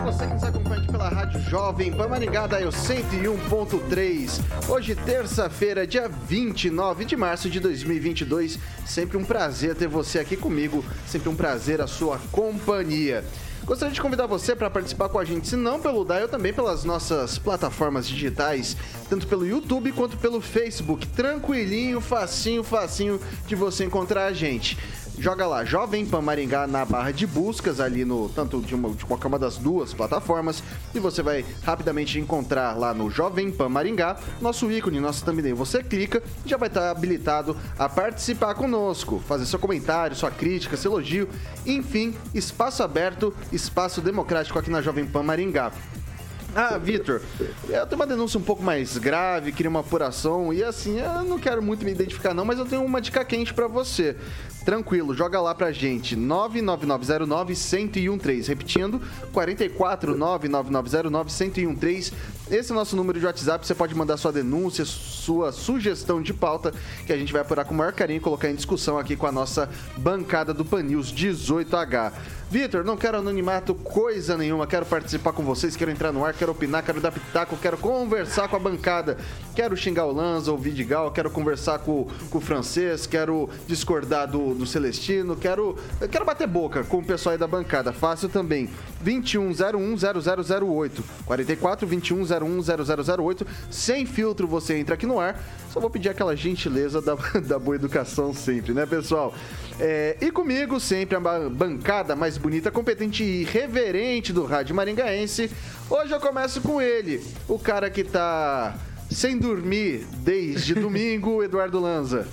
A você que nos acompanha aqui pela Rádio Jovem Pan Maringá, da Eu 101.3. Hoje, terça-feira, dia 29 de março de 2022. Sempre um prazer ter você aqui comigo, sempre um prazer a sua companhia. Gostaria de convidar você para participar com a gente, se não pelo Dial, também pelas nossas plataformas digitais, tanto pelo YouTube quanto pelo Facebook. Tranquilinho, facinho, facinho de você encontrar a gente. Joga lá, Jovem Pan Maringá na barra de buscas ali no tanto de, uma, de qualquer uma das duas plataformas e você vai rapidamente encontrar lá no Jovem Pan Maringá nosso ícone, nosso thumbnail. Você clica já vai estar habilitado a participar conosco, fazer seu comentário, sua crítica, seu elogio, enfim, espaço aberto, espaço democrático aqui na Jovem Pan Maringá. Ah, Vitor, eu tenho uma denúncia um pouco mais grave, queria uma apuração e assim, eu não quero muito me identificar não, mas eu tenho uma dica quente para você. Tranquilo, joga lá pra gente, 99909-1013. Repetindo, 4499909-1013. Esse é o nosso número de WhatsApp, você pode mandar sua denúncia, sua sugestão de pauta, que a gente vai apurar com o maior carinho e colocar em discussão aqui com a nossa bancada do Pan News 18H. Vitor, não quero anonimato coisa nenhuma, quero participar com vocês, quero entrar no ar, quero opinar, quero dar pitaco, quero conversar com a bancada, quero xingar o Lanza, o Vidigal, quero conversar com, com o francês, quero discordar do, do Celestino, quero, quero bater boca com o pessoal aí da bancada. Fácil também. 21010008, 44 21010008, sem filtro você entra aqui no ar. Só vou pedir aquela gentileza da, da boa educação sempre, né, pessoal? É, e comigo, sempre a bancada mais bonita, competente e reverente do Rádio Maringaense. Hoje eu começo com ele, o cara que tá sem dormir desde domingo, Eduardo Lanza.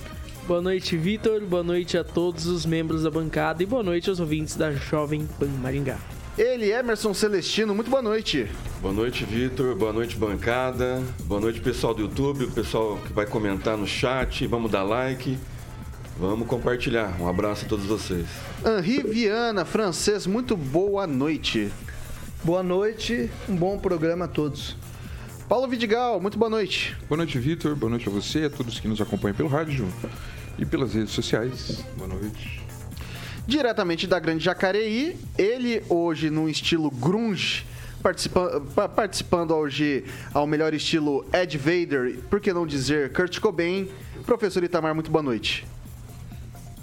Boa noite, Vitor. Boa noite a todos os membros da bancada e boa noite aos ouvintes da Jovem Pan Maringá. Ele, Emerson Celestino, muito boa noite. Boa noite, Vitor. Boa noite, bancada. Boa noite, pessoal do YouTube, o pessoal que vai comentar no chat. Vamos dar like. Vamos compartilhar. Um abraço a todos vocês. Henri Viana, francês, muito boa noite. Boa noite, um bom programa a todos. Paulo Vidigal, muito boa noite. Boa noite, Vitor. Boa noite a você, a todos que nos acompanham pelo rádio e pelas redes sociais. Boa noite. Diretamente da Grande Jacareí, ele hoje num estilo grunge, participa participando hoje ao melhor estilo Ed Vader, por que não dizer Kurt Cobain. Professor Itamar, muito boa noite.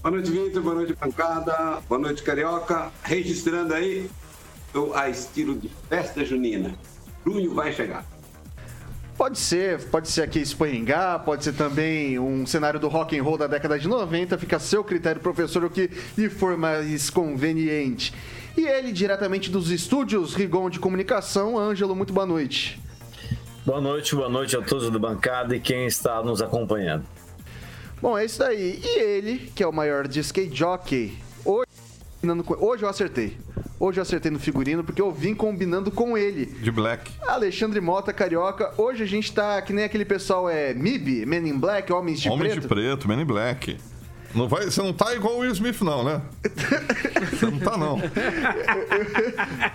Boa noite, Vitor. Boa noite, pancada. Boa noite, Carioca. Registrando aí, a estilo de festa junina. Junho vai chegar. Pode ser, pode ser aqui Espanhangá, pode ser também um cenário do rock and roll da década de 90, fica a seu critério, professor, o que lhe for mais conveniente. E ele, diretamente dos estúdios Rigon de Comunicação, Ângelo, muito boa noite. Boa noite, boa noite a todos da bancada e quem está nos acompanhando. Bom, é isso daí. E ele, que é o maior de skate jockey, hoje, hoje eu acertei. Hoje eu acertei no figurino porque eu vim combinando com ele. De black. Alexandre Mota, carioca. Hoje a gente tá que nem aquele pessoal é MIB, Men in Black, Homens de Homens Preto. de Preto, Men in Black. Não vai, você não tá igual o Will Smith, não, né? Você não tá, não.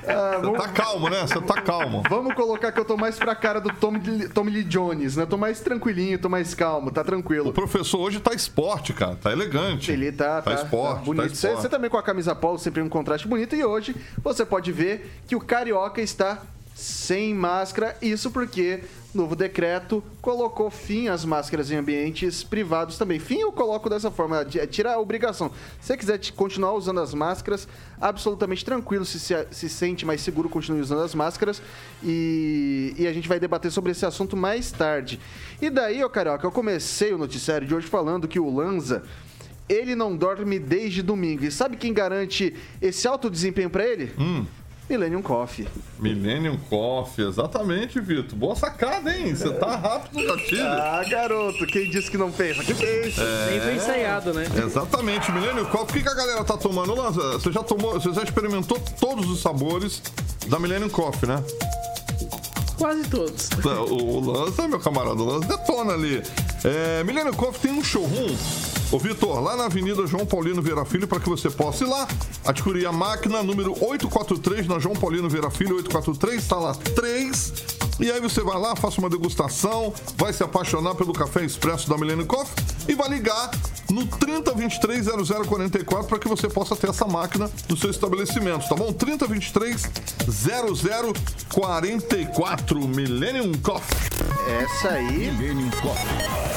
Ah, Você tá calmo, né? Você tá calmo. Vamos colocar que eu tô mais pra cara do Tommy, Tommy Lee Jones, né? Tô mais tranquilinho, tô mais calmo, tá tranquilo. O professor hoje tá esporte, cara. Tá elegante. Ele tá, Tá esporte, tá bonito. Você, esporte. você também com a camisa polo, sempre um contraste bonito. E hoje você pode ver que o carioca está sem máscara. Isso porque novo decreto colocou fim às máscaras em ambientes privados também. Fim eu coloco dessa forma, de- tira a obrigação. Se você quiser continuar usando as máscaras, absolutamente tranquilo, se, se, se sente mais seguro, continue usando as máscaras. E, e a gente vai debater sobre esse assunto mais tarde. E daí, ô Carioca, eu comecei o noticiário de hoje falando que o Lanza ele não dorme desde domingo. E sabe quem garante esse alto desempenho pra ele? Hum. Millennium Coffee. Millennium Coffee, exatamente, Vitor. Boa sacada, hein? Você tá rápido no gatilho. Ah, garoto, quem disse que não pensa? Que pensa? Nem foi ensaiado, né? Exatamente, Millennium Coffee. O que, que a galera tá tomando, Lanza? Você já tomou, você já experimentou todos os sabores da Millennium Coffee, né? Quase todos. Tá, O, o Lanza, meu camarada, o Lanza detona ali. É, Millennium Coffee tem um showroom Ô Vitor, lá na Avenida João Paulino Vieira Filho, para que você possa ir lá, adquirir a máquina número 843 na João Paulino Vieira Filho, 843, tá lá 3. E aí você vai lá, faça uma degustação, vai se apaixonar pelo café expresso da Millennium Coffee e vai ligar no 3023 0044 para que você possa ter essa máquina no seu estabelecimento, tá bom? 3023 0044 Millennium Coffee. Essa aí. Millennium Coffee.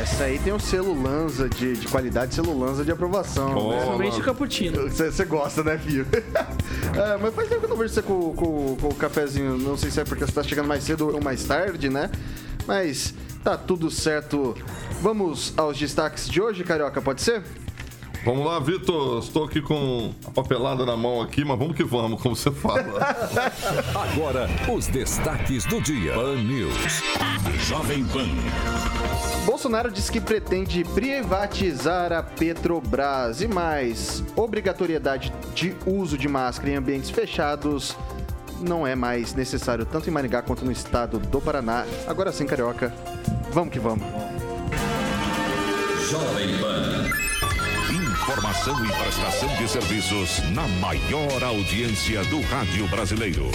Essa aí tem o selo Lanza de, de qualidade, selo Lanza de aprovação. Né? Principalmente o cappuccino. Você você gosta, né, filho? É, mas faz tempo que eu não vejo você com, com, com o cafezinho. Não sei se é porque você tá chegando mais cedo ou mais tarde, né? Mas tá tudo certo. Vamos aos destaques de hoje, Carioca, pode ser? Vamos lá, Vitor. Estou aqui com a papelada na mão aqui, mas vamos que vamos, como você fala. Agora, os destaques do dia. Pan News. Jovem Pan. Bolsonaro diz que pretende privatizar a Petrobras e mais, obrigatoriedade de uso de máscara em ambientes fechados não é mais necessário tanto em Maringá quanto no estado do Paraná. Agora sim, Carioca, vamos que vamos. Jovem Pan. Informação e prestação de serviços na maior audiência do rádio brasileiro.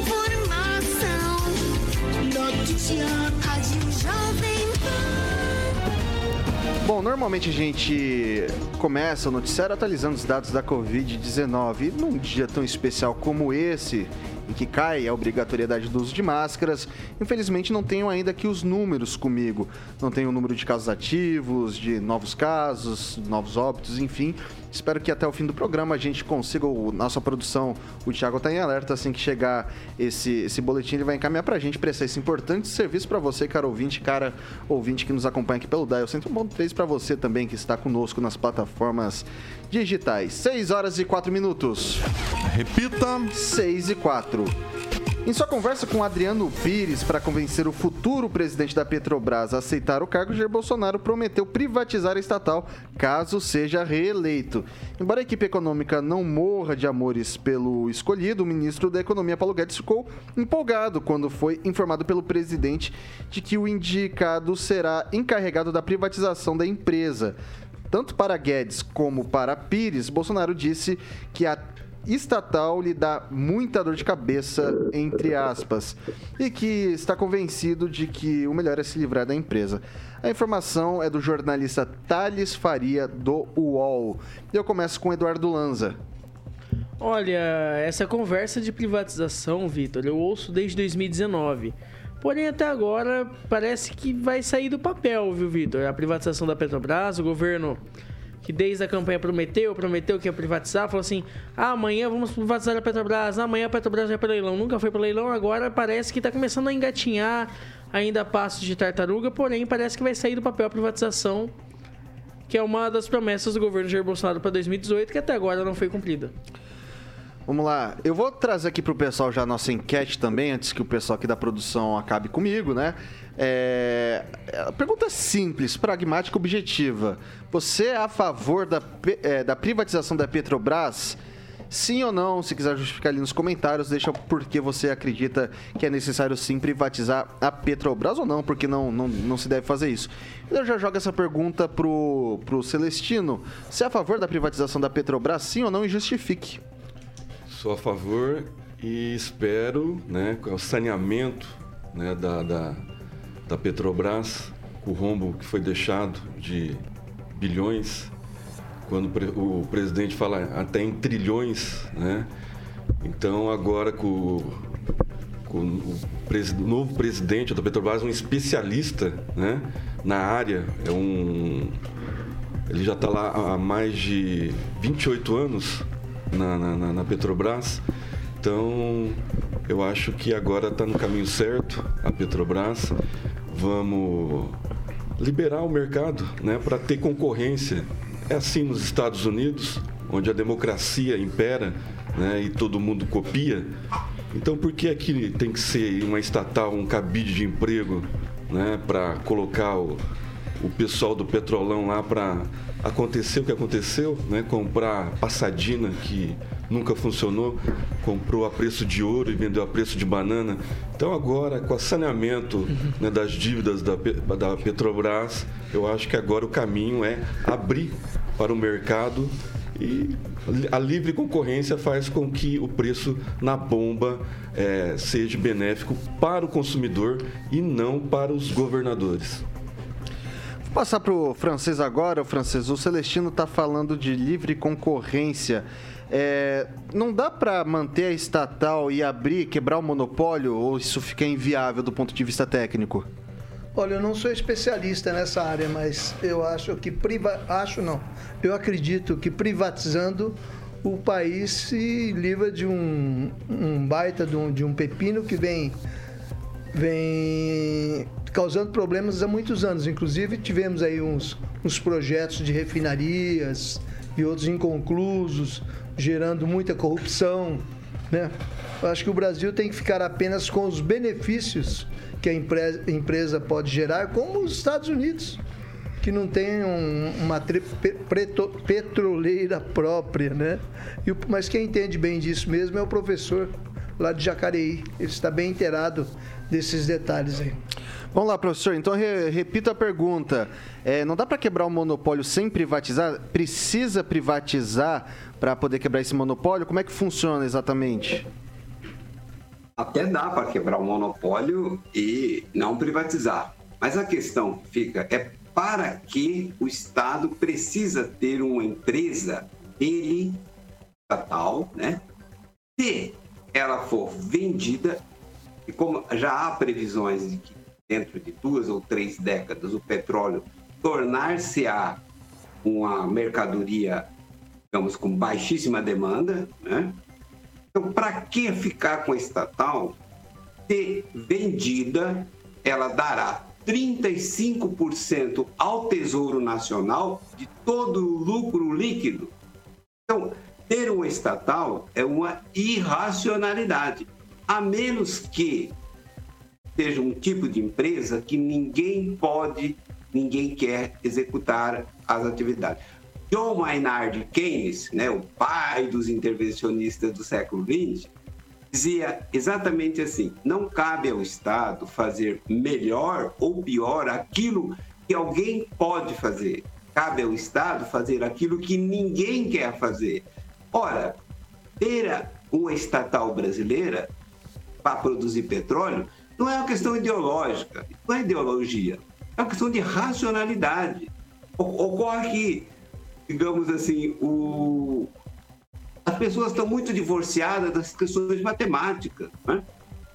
Informação, notícia, rádio Jovem Pan. Bom, normalmente a gente começa o noticiário atualizando os dados da Covid-19. E Num dia tão especial como esse, em que cai a obrigatoriedade do uso de máscaras, infelizmente não tenho ainda aqui os números comigo. Não tenho o número de casos ativos, de novos casos, novos óbitos, enfim. Espero que até o fim do programa a gente consiga, o, nossa produção, o Thiago está em alerta, assim que chegar esse, esse boletim, ele vai encaminhar pra gente prestar esse importante serviço para você, cara ouvinte, cara ouvinte que nos acompanha aqui pelo Dial 101.3 para você também que está conosco nas plataformas digitais. 6 horas e 4 minutos. Repita. 6 e 4. Em sua conversa com Adriano Pires para convencer o futuro presidente da Petrobras a aceitar o cargo, Jair Bolsonaro prometeu privatizar a estatal caso seja reeleito. Embora a equipe econômica não morra de amores pelo escolhido, o ministro da Economia, Paulo Guedes, ficou empolgado quando foi informado pelo presidente de que o indicado será encarregado da privatização da empresa. Tanto para Guedes como para Pires, Bolsonaro disse que a estatal lhe dá muita dor de cabeça, entre aspas, e que está convencido de que o melhor é se livrar da empresa. A informação é do jornalista Thales Faria, do UOL. Eu começo com Eduardo Lanza. Olha, essa conversa de privatização, Vitor, eu ouço desde 2019. Porém, até agora parece que vai sair do papel, viu, Vitor? A privatização da Petrobras, o governo que desde a campanha prometeu, prometeu que ia privatizar, falou assim: ah, amanhã vamos privatizar a Petrobras, amanhã a Petrobras vai para leilão. Nunca foi para leilão, agora parece que está começando a engatinhar ainda passos de tartaruga, porém parece que vai sair do papel a privatização, que é uma das promessas do governo Jair Bolsonaro para 2018, que até agora não foi cumprida. Vamos lá, eu vou trazer aqui pro pessoal já a nossa enquete também, antes que o pessoal aqui da produção acabe comigo, né? É... A pergunta é simples, pragmática, objetiva. Você é a favor da, é, da privatização da Petrobras? Sim ou não? Se quiser justificar ali nos comentários, deixa por que você acredita que é necessário sim privatizar a Petrobras ou não, porque não, não, não se deve fazer isso. Eu já jogo essa pergunta pro, pro Celestino. Você é a favor da privatização da Petrobras, sim ou não? E justifique. Sou a favor e espero, né, com o saneamento né, da, da, da Petrobras, com o rombo que foi deixado de bilhões, quando o pre- o presidente fala até em trilhões, né? Então agora com, com o o novo presidente da Petrobras, um especialista né, na área, é um ele já está lá há mais de 28 anos na, na- na- Petrobras. Então, eu acho que agora está no caminho certo a Petrobras. Vamos liberar o mercado né, para ter concorrência. É assim nos Estados Unidos, onde a democracia impera né, e todo mundo copia. Então, por que aqui tem que ser uma estatal, um cabide de emprego né, para colocar o, o pessoal do Petrolão lá para acontecer o que aconteceu, né? Comprar passadina que nunca funcionou, comprou a preço de ouro e vendeu a preço de banana. Então agora, com o saneamento né, das dívidas da, da Petrobras, eu acho que agora o caminho é abrir para o mercado e a livre concorrência faz com que o preço na bomba eh, seja benéfico para o consumidor e não para os governadores. Passar pro francês agora, o francês. O Celestino tá falando de livre concorrência. É, não dá para manter a estatal e abrir, quebrar o monopólio, ou isso fica inviável do ponto de vista técnico? Olha, eu não sou especialista nessa área, mas eu acho que priva... acho não. Eu acredito que privatizando o país se livra de um, um baita de um, de um pepino que vem vem causando problemas há muitos anos. Inclusive tivemos aí uns, uns projetos de refinarias e outros inconclusos, gerando muita corrupção, né? Eu acho que o Brasil tem que ficar apenas com os benefícios que a empre- empresa pode gerar, como os Estados Unidos, que não tem um- uma petroleira própria, né? E mas quem entende bem disso mesmo é o professor lá de Jacareí. Ele está bem inteirado desses detalhes aí. Vamos lá, professor. Então, re- repito a pergunta. É, não dá para quebrar o monopólio sem privatizar? Precisa privatizar para poder quebrar esse monopólio? Como é que funciona exatamente? Até dá para quebrar o monopólio e não privatizar. Mas a questão que fica é para que o Estado precisa ter uma empresa ele estatal, né? Se ela for vendida, e como já há previsões de que dentro de duas ou três décadas o petróleo tornar-se-á uma mercadoria, digamos, com baixíssima demanda, né? Então, para que ficar com a estatal? Se vendida, ela dará 35% ao Tesouro Nacional de todo o lucro líquido. Então, ter uma estatal é uma irracionalidade, a menos que seja um tipo de empresa que ninguém pode, ninguém quer executar as atividades. John Maynard Keynes, né, o pai dos intervencionistas do século XX, dizia exatamente assim: não cabe ao Estado fazer melhor ou pior aquilo que alguém pode fazer. Cabe ao Estado fazer aquilo que ninguém quer fazer. Ora, ter uma estatal brasileira para produzir petróleo não é uma questão ideológica, não é ideologia, é uma questão de racionalidade. Ocorre que, digamos assim, o, as pessoas estão muito divorciadas das questões matemáticas. Né?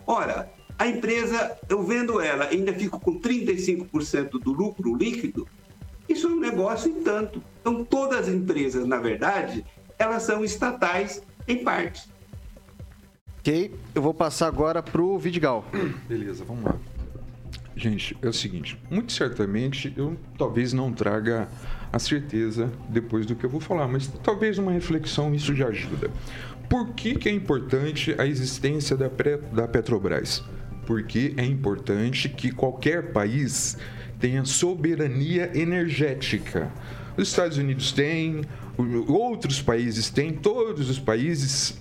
Ora, a empresa, eu vendo ela, ainda fico com 35% do lucro líquido, isso é um negócio em tanto. Então, todas as empresas, na verdade, elas são estatais em parte. Ok, eu vou passar agora pro Vidigal. Beleza, vamos lá. Gente, é o seguinte, muito certamente eu talvez não traga a certeza depois do que eu vou falar, mas talvez uma reflexão isso já ajuda. Por que, que é importante a existência da, Pre- da Petrobras? Porque é importante que qualquer país tenha soberania energética. Os Estados Unidos têm, outros países têm, todos os países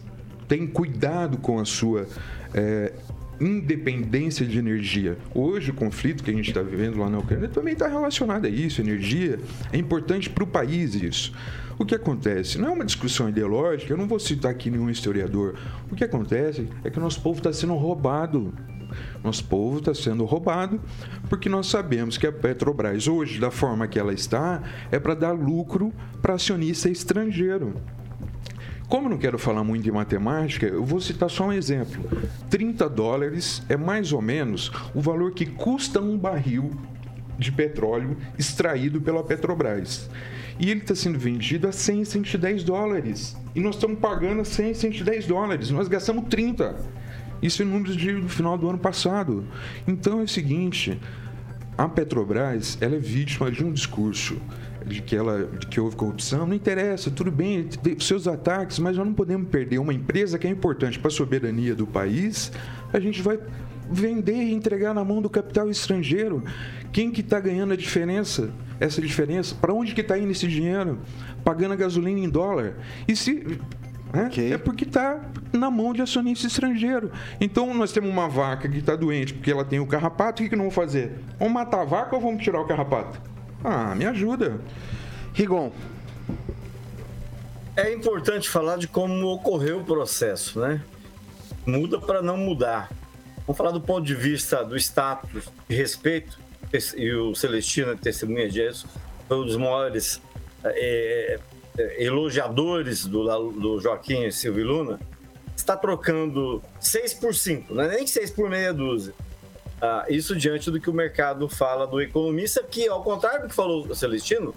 têm cuidado com a sua eh, independência de energia. Hoje, o conflito que a gente está vivendo lá na Ucrânia também está relacionado a isso. Energia é importante para o país isso. O que acontece? Não é uma discussão ideológica, eu não vou citar aqui nenhum historiador. O que acontece é que o nosso povo está sendo roubado. Nosso povo está sendo roubado porque nós sabemos que a Petrobras, hoje, da forma que ela está, é para dar lucro para acionista estrangeiro. Como não quero falar muito de matemática, eu vou citar só um exemplo. 30 dólares é mais ou menos o valor que custa um barril de petróleo extraído pela Petrobras. E ele está sendo vendido a 100, 110 dólares. E nós estamos pagando a 100, 110 dólares. Nós gastamos 30. Isso em números de, do final do ano passado. Então é o seguinte, a Petrobras ela é vítima de um discurso de que ela de que houve corrupção não interessa tudo bem tem seus ataques mas nós não podemos perder uma empresa que é importante para a soberania do país a gente vai vender e entregar na mão do capital estrangeiro Quem que está ganhando a diferença? Essa diferença? Para onde que está indo esse dinheiro? Pagando a gasolina em dólar? E se né? É porque está na mão de acionista estrangeiro. Então nós temos uma vaca que está doente porque ela tem o carrapato, o que, que não vamos fazer? Vamos matar a vaca ou vamos tirar o carrapato? Ah, me ajuda. Rigon. É importante falar de como ocorreu o processo, né? Muda para não mudar. Vamos falar do ponto de vista do status de respeito, e o Celestino é testemunha disso, foi um dos maiores é, é, elogiadores do, do Joaquim Silvio Luna, está trocando 6 por 5, não é nem 6 por meia dúzia. Ah, isso diante do que o mercado fala do economista, que, ao contrário do que falou o Celestino,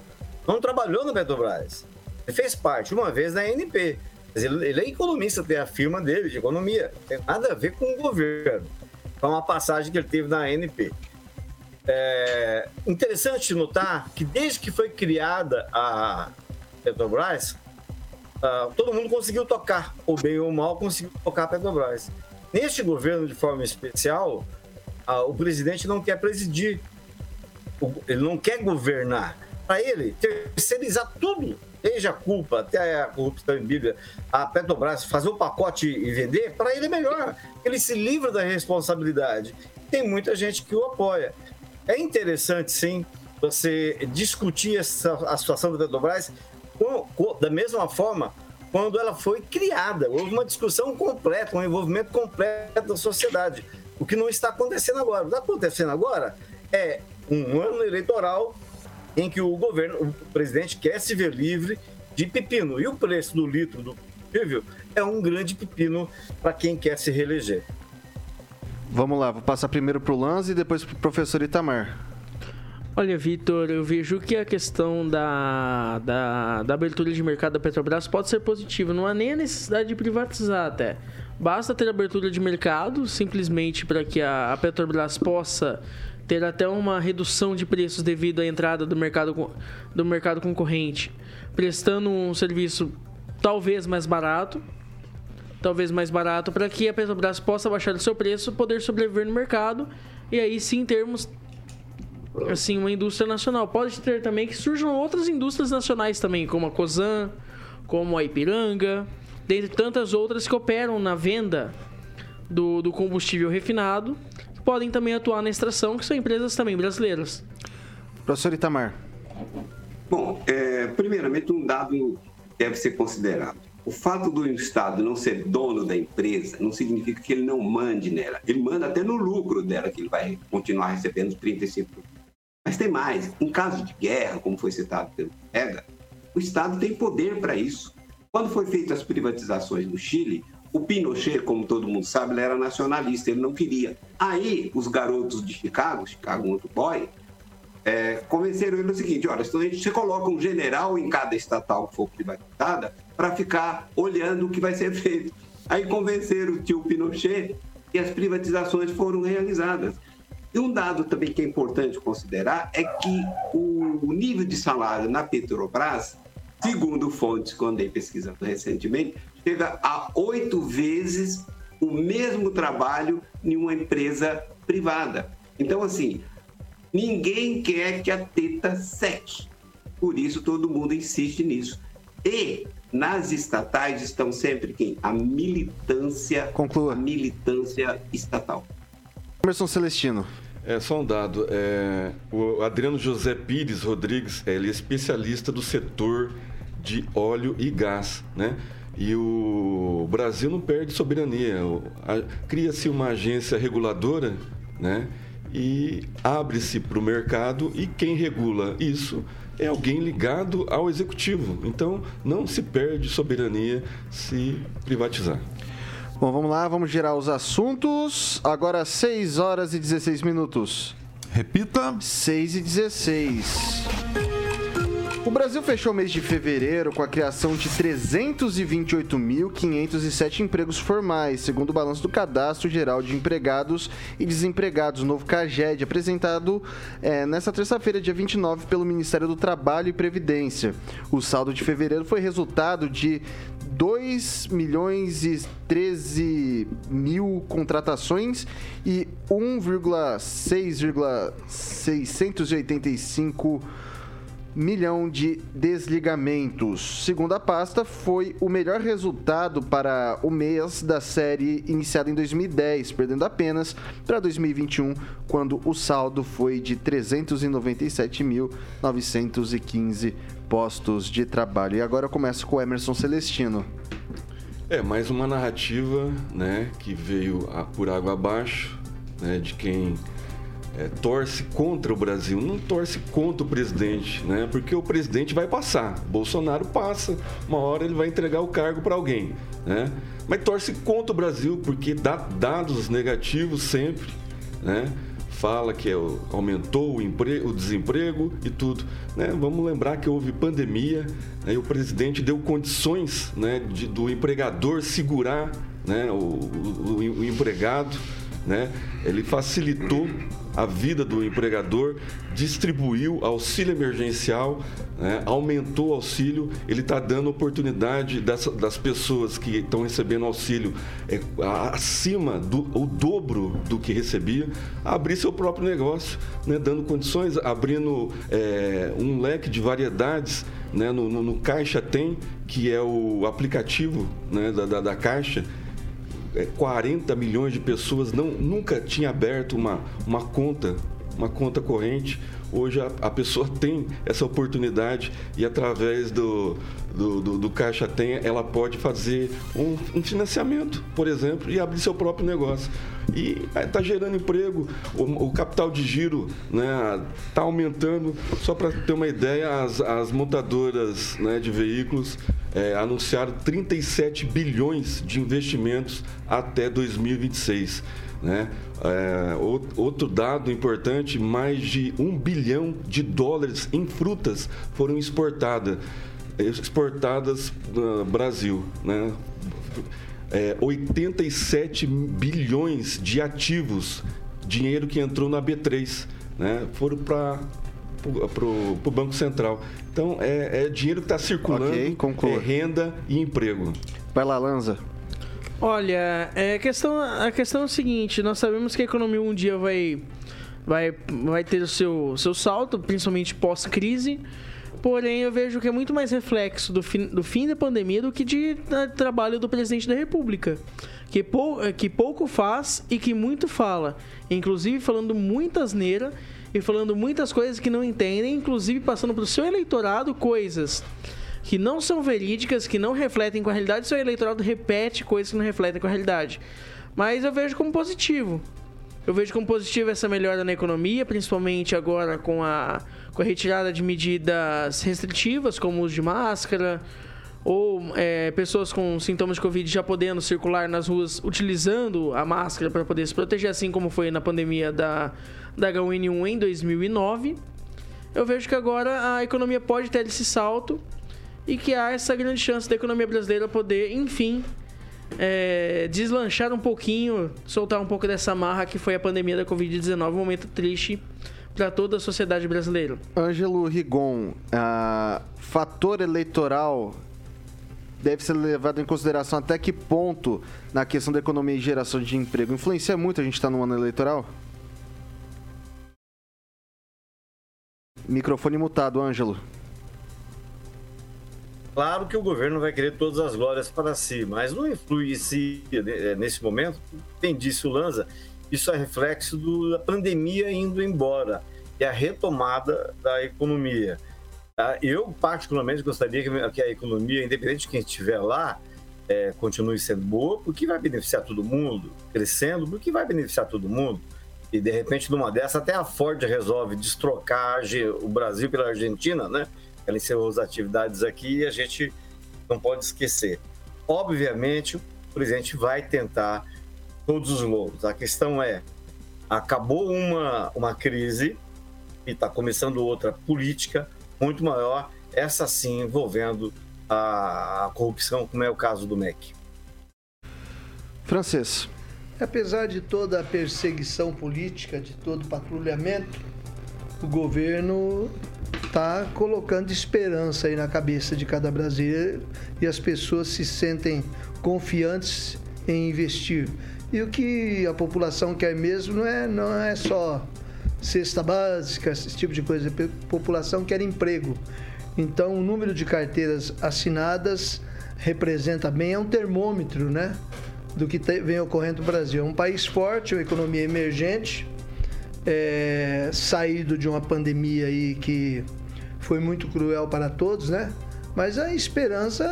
não trabalhou na Petrobras. Ele fez parte, uma vez, da ANP. Ele, é economista, tem a firma dele de economia. Não tem nada a ver com o governo. Foi uma passagem que ele teve na ANP. É interessante notar que desde que foi criada a Petrobras, uh, todo mundo conseguiu tocar, ou bem ou mal, conseguiu tocar a Petrobras. Neste governo, de forma especial, uh, o presidente não quer presidir, ele não quer governar. Para ele, terceirizar tudo, desde a culpa até a corrupção em Bíblia, a Petrobras fazer o pacote e vender, para ele é melhor. Ele se livra da responsabilidade. Tem muita gente que o apoia. É interessante, sim, você discutir essa, a situação da Petrobras com, com, da mesma forma quando ela foi criada. Houve uma discussão completa, um envolvimento completo da sociedade. O que não está acontecendo agora. O que está acontecendo agora é um ano eleitoral em que o governo, o presidente quer se ver livre de pepino. E o preço do litro do combustível é um grande pepino para quem quer se reeleger. Vamos lá, vou passar primeiro para o Lanz e depois para o professor Itamar. Olha, Vitor, eu vejo que a questão da, da, da, abertura de mercado da Petrobras pode ser positiva. Não há nem a necessidade de privatizar até. Basta ter abertura de mercado, simplesmente para que a, Petrobras possa ter até uma redução de preços devido à entrada do mercado, do mercado concorrente, prestando um serviço talvez mais barato, talvez mais barato, para que a Petrobras possa baixar o seu preço, poder sobreviver no mercado e aí sim termos assim uma indústria nacional. Pode ter também que surjam outras indústrias nacionais também, como a Cosan, como a Ipiranga, dentre tantas outras que operam na venda do, do combustível refinado, que podem também atuar na extração, que são empresas também brasileiras. Professor Itamar. Bom, é, primeiramente um dado deve ser considerado o fato do Estado não ser dono da empresa não significa que ele não mande nela. Ele manda até no lucro dela, que ele vai continuar recebendo 35%. Mas tem mais. Em caso de guerra, como foi citado pelo colega, o Estado tem poder para isso. Quando foi feitas as privatizações no Chile, o Pinochet, como todo mundo sabe, ele era nacionalista, ele não queria. Aí, os garotos de Chicago, Chicago Motor Boy, é, convenceram ele o seguinte: olha, então a gente, você coloca um general em cada estatal que for privatizada para ficar olhando o que vai ser feito. Aí convenceram o tio Pinochet e as privatizações foram realizadas. E um dado também que é importante considerar é que o nível de salário na Petrobras, segundo fontes que andei pesquisando recentemente, chega a oito vezes o mesmo trabalho em uma empresa privada. Então, assim, Ninguém quer que a teta seque. Por isso todo mundo insiste nisso. E nas estatais estão sempre quem? A militância. Conclua. A militância estatal. Emerson Celestino. É só um dado. É, o Adriano José Pires Rodrigues, ele é especialista do setor de óleo e gás, né? E o Brasil não perde soberania. Cria-se uma agência reguladora, né? e abre-se para o mercado e quem regula isso é alguém ligado ao executivo. Então não se perde soberania se privatizar. Bom, vamos lá, vamos girar os assuntos. Agora 6 horas e 16 minutos. Repita. 6 e 16. O Brasil fechou o mês de fevereiro com a criação de 328.507 empregos formais, segundo o balanço do Cadastro Geral de Empregados e Desempregados, novo CAGED, apresentado é, nesta terça-feira, dia 29, pelo Ministério do Trabalho e Previdência. O saldo de fevereiro foi resultado de 2 milhões e 13 mil contratações e 1,6,685 milhão de desligamentos. Segundo a pasta, foi o melhor resultado para o mês da série iniciada em 2010, perdendo apenas para 2021, quando o saldo foi de 397.915 postos de trabalho. E agora eu começo com o Emerson Celestino. É, mais uma narrativa, né, que veio por água abaixo, né, de quem é, torce contra o Brasil, não torce contra o presidente, né, porque o presidente vai passar, Bolsonaro passa, uma hora ele vai entregar o cargo para alguém, né, mas torce contra o Brasil porque dá dados negativos sempre, né, fala que é aumentou o, empre- o desemprego e tudo. Né? Vamos lembrar que houve pandemia né? e o presidente deu condições né, de- do empregador segurar né, o- o- o empregado. Né? Ele facilitou a vida do empregador, distribuiu auxílio emergencial, né? aumentou o auxílio, ele está dando oportunidade das, das pessoas que estão recebendo auxílio é, acima do o dobro do que recebia, abrir seu próprio negócio, né? dando condições, abrindo é, um leque de variedades. Né? No, no- no Caixa tem, que é o aplicativo né? da, da, da Caixa, 40 milhões de pessoas não, nunca tinha aberto uma, uma conta, uma conta corrente. Hoje a, a pessoa tem essa oportunidade e através do, do, do, do Caixa Tem, ela pode fazer um, um financiamento, por exemplo, e abrir seu próprio negócio. E está gerando emprego, o, o capital de giro está aumentando. Só para ter uma ideia, as, as montadoras né, de veículos é, anunciaram 37 bilhões de investimentos até 2026. Né? É, ou- outro dado importante: mais de um bilhão de dólares em frutas foram exportadas, exportadas no Brasil. Né? É, 87 bilhões de ativos, dinheiro que entrou na B3, né? foram para o Banco Central. Então, é, é dinheiro que está circulando, Ok, conclua. é renda e emprego. Vai lá, Lanza. Olha, é, a, questão, a questão é o seguinte, nós sabemos que a economia um dia vai, vai, vai ter o seu, seu salto, principalmente pós-crise, porém eu vejo que é muito mais reflexo do fim, do fim da pandemia do que de trabalho do presidente da república, que, pou, que pouco faz e que muito fala, inclusive falando muita asneira e falando muitas coisas que não entendem, inclusive passando para o seu eleitorado coisas que não são verídicas, que não refletem com a realidade, seu eleitorado repete coisas que não refletem com a realidade. Mas eu vejo como positivo. Eu vejo como positivo essa melhora na economia, principalmente agora com a, com a retirada de medidas restritivas, como o uso de máscara, ou é, pessoas com sintomas de Covid já podendo circular nas ruas utilizando a máscara para poder se proteger, assim como foi na pandemia da, da H1N1 em 2009. Eu vejo que agora a economia pode ter esse salto e que há essa grande chance da economia brasileira poder, enfim, é, deslanchar um pouquinho, soltar um pouco dessa marra que foi a pandemia da Covid-19, um momento triste para toda a sociedade brasileira. Ângelo Rigon, ah, fator eleitoral deve ser levado em consideração até que ponto na questão da economia e geração de emprego? Influencia muito a gente estar no ano eleitoral? Microfone mutado, Ângelo. Claro que o governo vai querer todas as glórias para si, mas não influencia né, nesse momento. Bem disse o Lanza, isso é reflexo do- da pandemia indo embora e a retomada da economia. Tá? Eu, particularmente, gostaria que- a economia, independente de quem estiver lá, eh, continue sendo boa, porque vai beneficiar todo mundo, crescendo, porque vai beneficiar todo mundo. E, de repente, numa dessa, até a Ford resolve destrocar o Brasil pela Argentina, né? Ela encerrou as atividades aqui e a gente não pode esquecer. Obviamente, o presidente vai tentar todos os louros. A questão é, acabou uma, uma crise e está começando outra política muito maior, essa sim envolvendo a, a corrupção, como é o caso do MEC. Francês. Apesar de toda a perseguição política, de todo o patrulhamento, o governo está colocando esperança aí na cabeça de cada brasileiro e as pessoas se sentem confiantes em investir. E o que a população quer mesmo não é, não é só cesta básica, esse tipo de coisa. A população quer emprego. Então, o número de carteiras assinadas representa bem, é um termômetro, né? Do que vem ocorrendo no Brasil. É um país forte, uma economia emergente, é, saído de uma pandemia aí que foi muito cruel para todos, né? Mas a esperança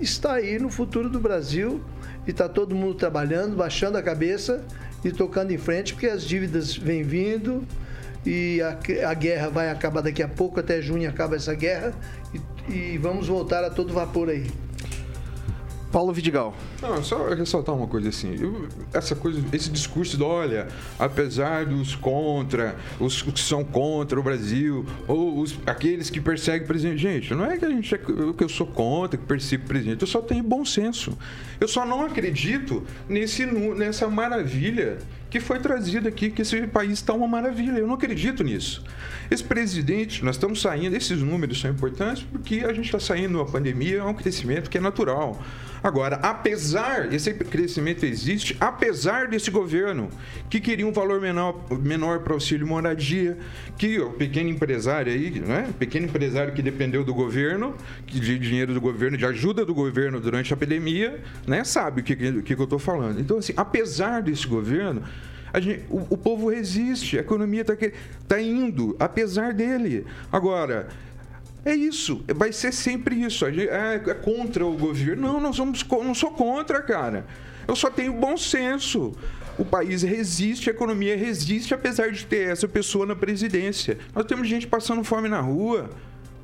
está aí no futuro do Brasil e está todo mundo trabalhando, baixando a cabeça e tocando em frente, porque as dívidas vêm vindo e a, a guerra vai acabar daqui a pouco, até junho acaba essa guerra e, e vamos voltar a todo vapor aí. Paulo Vidigal. Não, só ressaltar uma coisa assim. eu- essa coisa, esse discurso de, olha, apesar dos contra, os que são contra o Brasil, ou os, aqueles que perseguem o presidente. Gente, não é que a gente é, que eu sou contra, que persigo o presidente. Eu só tenho bom senso. Eu só não acredito nesse, nessa maravilha que foi trazida aqui, que esse país está uma maravilha. Eu não acredito nisso. Esse presidente, nós estamos saindo, esses números são importantes porque a gente está saindo de uma pandemia, é um crescimento que é natural. Agora, apesar, esse crescimento existe, apesar desse governo que queria um valor menor, menor para auxílio moradia, que o pequeno empresário aí, né? Pequeno empresário que dependeu do governo, de dinheiro do governo, de ajuda do governo durante a pandemia, né? Sabe o que, que, que eu estou falando. Então, assim, apesar desse governo, gente- o, o povo resiste, a economia está tá indo, apesar dele. Agora, é isso, vai ser sempre isso. Gente, é, é contra o governo. Não, nós somos, não sou contra, cara. Eu só tenho bom senso. O país resiste, a economia resiste, apesar de ter essa pessoa na presidência. Nós temos gente passando fome na rua.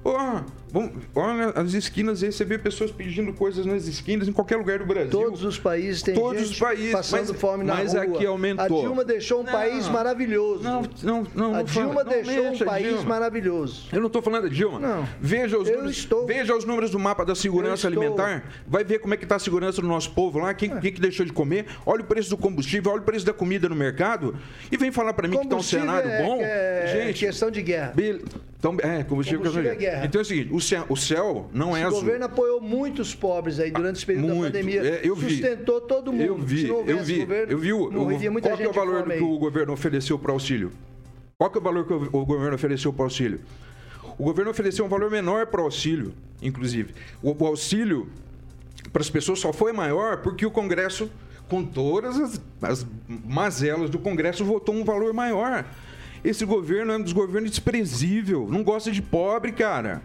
Porra, vamos, olha as esquinas aí, você vê pessoas pedindo coisas nas esquinas, em qualquer lugar do Brasil. Todos os países têm Todos gente os países, passando mas- fome na mas rua. aqui aumentou. A Dilma deixou um Não. país maravilhoso. Não, não, não. A Dilma não deixou mexa, um país Dilma. maravilhoso. Eu não estou falando da Dilma. Não. Veja os, Eu números, estou- veja os números do mapa da segurança alimentar. Vai ver como é que está a segurança do nosso povo lá, quem, quem que deixou de comer. Olha o preço do combustível, olha o preço da comida no mercado. E vem falar para mim que está um cenário é- bom. é Gente, questão de guerra. Então, é, combustível, Combustível é guerra. Então é o seguinte, o céu, o céu não é o azul. governo apoiou muitos pobres aí durante esse período Muito. da pandemia. É, eu vi. Sustentou todo mundo. Eu vi, não eu vi, governo, eu vi o, morreria o- muita qual que é o valor que o governo ofereceu para o auxílio? Qual é o valor que o, o governo ofereceu para o auxílio? O governo ofereceu um valor menor para o auxílio, inclusive. O, o auxílio para as pessoas só foi maior porque o Congresso, com todas as, as mazelas do Congresso, votou um valor maior. Esse governo é um dos governos desprezível, não gosta de pobre, cara.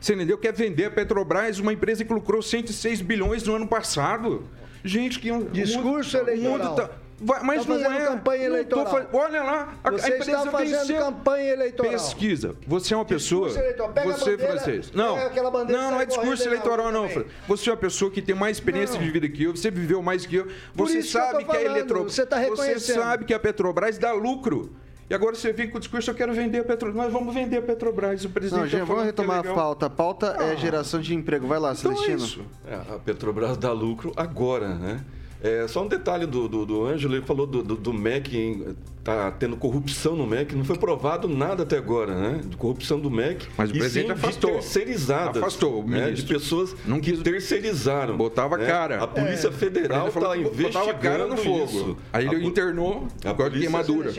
Você entendeu? Quer vender a Petrobras, uma empresa que lucrou 106 bilhões no ano passado. Gente, que um Discurso mundo- o mundo eleitoral. tá- Vai- mas Tá não é. campanha eleitoral. fa- Olha lá, a, Você a empresa está fazendo venceu. campanha eleitoral. Pesquisa. Você é uma pessoa. Eleitoral. Você, bandeira, francês. Não, não, não é discurso eleitoral, não. também. Você é uma pessoa que tem mais experiência Não. de vida que eu. Você viveu mais que eu. Você isso que eu sabe que a Eletro. você tá Você sabe que a Petrobras dá lucro. E agora você vem com o discurso, eu quero vender a Petrobras. Nós vamos vender a Petrobras. O presidente Não, gente, vamos é retomar a legal. pauta. A pauta é geração de emprego. Vai lá, Então é Celestino. isso. É, a Petrobras dá lucro agora, né? É, só um detalhe do, do, do Ângelo, ele falou do, do, do MEC, em- tá tendo corrupção no MEC, não foi provado nada até agora, né? De corrupção do MEC. Mas o e presidente sim afastou. De terceirizadas. Afastou o né? De ministro. pessoas Não que quis- terceirizaram. Botava né? cara. A Polícia É. Federal está investigando botava cara no fogo. isso. Aí ele A internou a por causa de polícia- queimadura.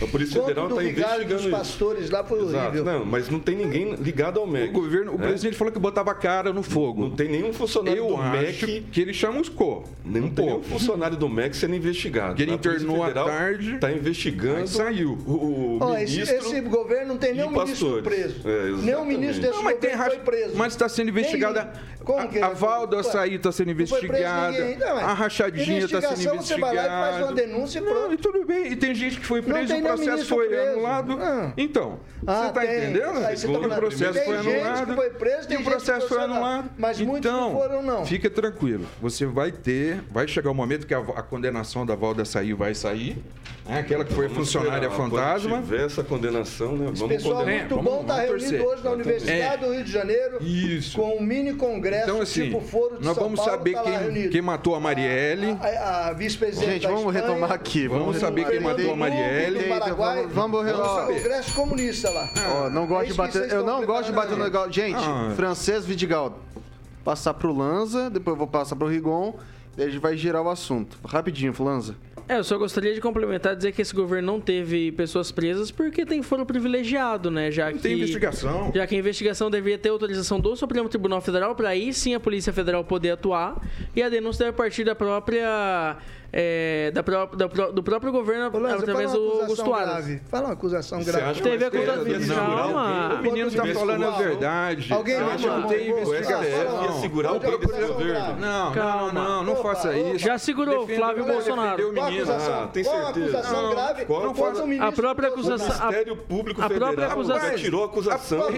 É, a Polícia Federal está investigando dos isso. pastores lá foi Exato. horrível. Não, mas não tem ninguém ligado ao MEC. O governo, o né? presidente falou que botava cara no fogo. Não tem nenhum funcionário Eu do acho MEC que ele chamuscou. Não um tem nenhum funcionário do MEC sendo investigado. Que ele internou à tarde, Está investigando. Aí saiu. O, o Ó, esse, ministro. esse governo não tem nenhum ministro preso. É, nenhum ministro desse Não, mas tem foi preso. Mas está sendo investigada. Nem- Como que a, a foi? Valda Ué, Açaí está sendo não investigada. Não, mas a rachadinha está sendo investigação, você vai lá e investigada. faz uma denúncia e Não, pronto. e tudo bem. E tem gente que foi Não preso, o processo ministro foi preso. anulado. Ah. Então, Ah, você está entendendo? Aí você tá Que o processo tem foi anulado. foi preso, tem e o processo foi anulado. Mas muitos então, não foram, não. Fica tranquilo. Você vai ter, vai chegar o momento que a, a condenação da Valda sair vai sair. É aquela que foi Vamos funcionária esperar. fantasma. Quando tiver essa condenação, né? Vamos Pessoal condenar. muito vamos- bom está vamos reunido torcer. hoje na Universidade do Rio de Janeiro Isso. com um mini congresso Então, assim, tipo Foro de nós São vamos Paulo, saber tá quem, quem matou a Marielle. A, a vice-presidente Gente, vamos Espanha, retomar aqui. Vamos saber quem matou a Marielle. do Paraguai, Vamos- vamos- Vamos ó, saber. Congresso comunista lá. Ó, não gosto É de bater. Eu não gosto de bater no. Gente, Ah. francês Vidigal. Passar pro Lanza, depois eu vou passar pro Rigon. Daí a gente vai girar o assunto. Rapidinho, Lanza. É, eu só gostaria de complementar e dizer que esse governo não teve pessoas presas porque tem foro privilegiado, né? Já que, tem investigação. Já que a investigação deveria ter autorização do Supremo Tribunal Federal para aí sim a Polícia Federal poder atuar e a denúncia deve partir da própria. É, da pró- da pró- do próprio governo Ô, Lanza, através fala uma do acusação Augusto Aras. grave. Fala uma acusação Você grave. Teve o acusação- Calma. O menino tá Tivesse falando a verdade. Alguém que tem investigação ia segurar acusação governo? Não, não, não, não faça isso. Já segurou Defenda- Flávio Bolsonaro. o Qual acusação? Ah, tem certeza? acusação Não, grave qual- contra qual- o ministro A própria acusação- O Ministério Público a própria Federal acusação- já tirou a acusação. A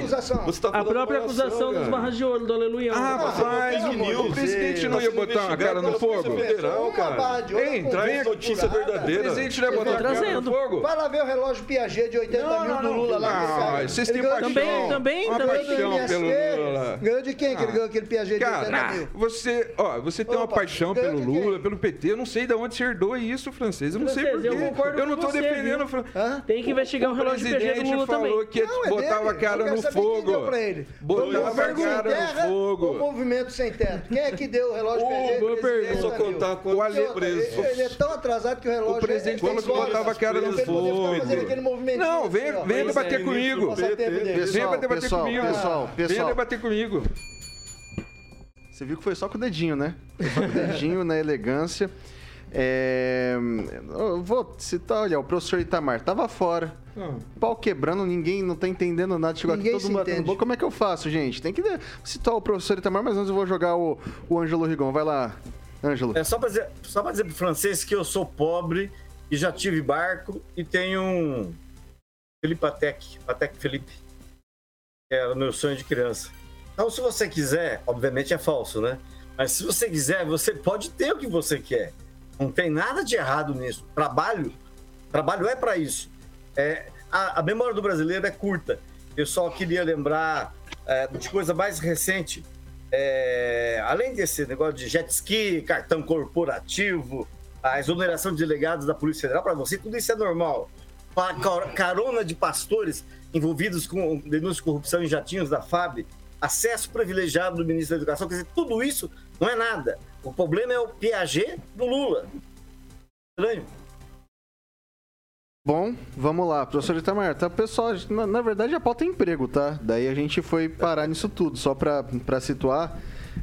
tá própria malhação, acusação dos barras de ouro do Aleluia. Ah, rapaz, o presidente não Tá ia botar a cara no fogo? Federal, cara. Com traz notícia. O verdadeira. presidente não botar no trazendo. fogo? Vai lá ver o relógio Piaget de 80 Não, mil não, do. Lula lá. Ah, que vocês têm paixão. Também, também, Uma Ganhou também. paixão pelo Lula. Ganhou de quem que ele ganhou aquele Piaget de 80 Cara, mil? você, ó, você tem uma paixão pelo? Lula, pelo PT. Eu não sei de onde você herdou isso, francês. Eu não sei Francês, porquê. eu concordo Eu não com tô você, defendendo. Tem que investigar o, O relógio PG do presidente Lula falou também. que Não, é botava a cara no fogo. Botava a perguntar, cara no fogo. movimento sem teto? Quem é que deu o relógio Piaget? boa de pergunta. 80 Só mil? contar O Ale- presos. Ele é tão atrasado que o relógio O presidente é- que botava a cara no ficar fogo. Não, vem, assim, vem debater comigo. Pessoal, pra debater comigo. pessoal, Venha pessoal. debater comigo. Você viu que foi só com o dedinho, né? Foi só com o dedinho na elegância. É, eu vou citar, olha, o professor Itamar tava fora. Pau quebrando, ninguém não tá entendendo nada. Chegou Ninguém aqui todo mundo batendo. Como é que eu faço, gente? Tem que citar o professor Itamar, mas antes eu vou jogar o, o Ângelo Rigon. Vai lá, Ângelo. É só pra dizer, só pra dizer pro francês que eu sou pobre e já tive barco e tenho um Felipe Patek, Patek Felipe, era meu sonho de criança. Então, se você quiser, obviamente é falso, né? Mas se você quiser, você pode ter o que você quer. Não tem nada de errado nisso. Trabalho, trabalho é para isso. É, a, a memória do brasileiro é curta. Eu só queria lembrar é, de coisa mais recente. É, além desse negócio de jet ski, cartão corporativo, a exoneração de delegados da Polícia Federal, para você tudo isso é normal. Carona de pastores envolvidos com denúncia de corrupção em jatinhos da FAB, acesso privilegiado do ministro da Educação, quer dizer, tudo isso não é nada. O problema é o Piaget do Lula. Estranho. Bom, vamos lá, professor Itamar. Tá, pessoal, na, na verdade a pauta é emprego, tá? Daí a gente foi parar nisso tudo, só pra situar.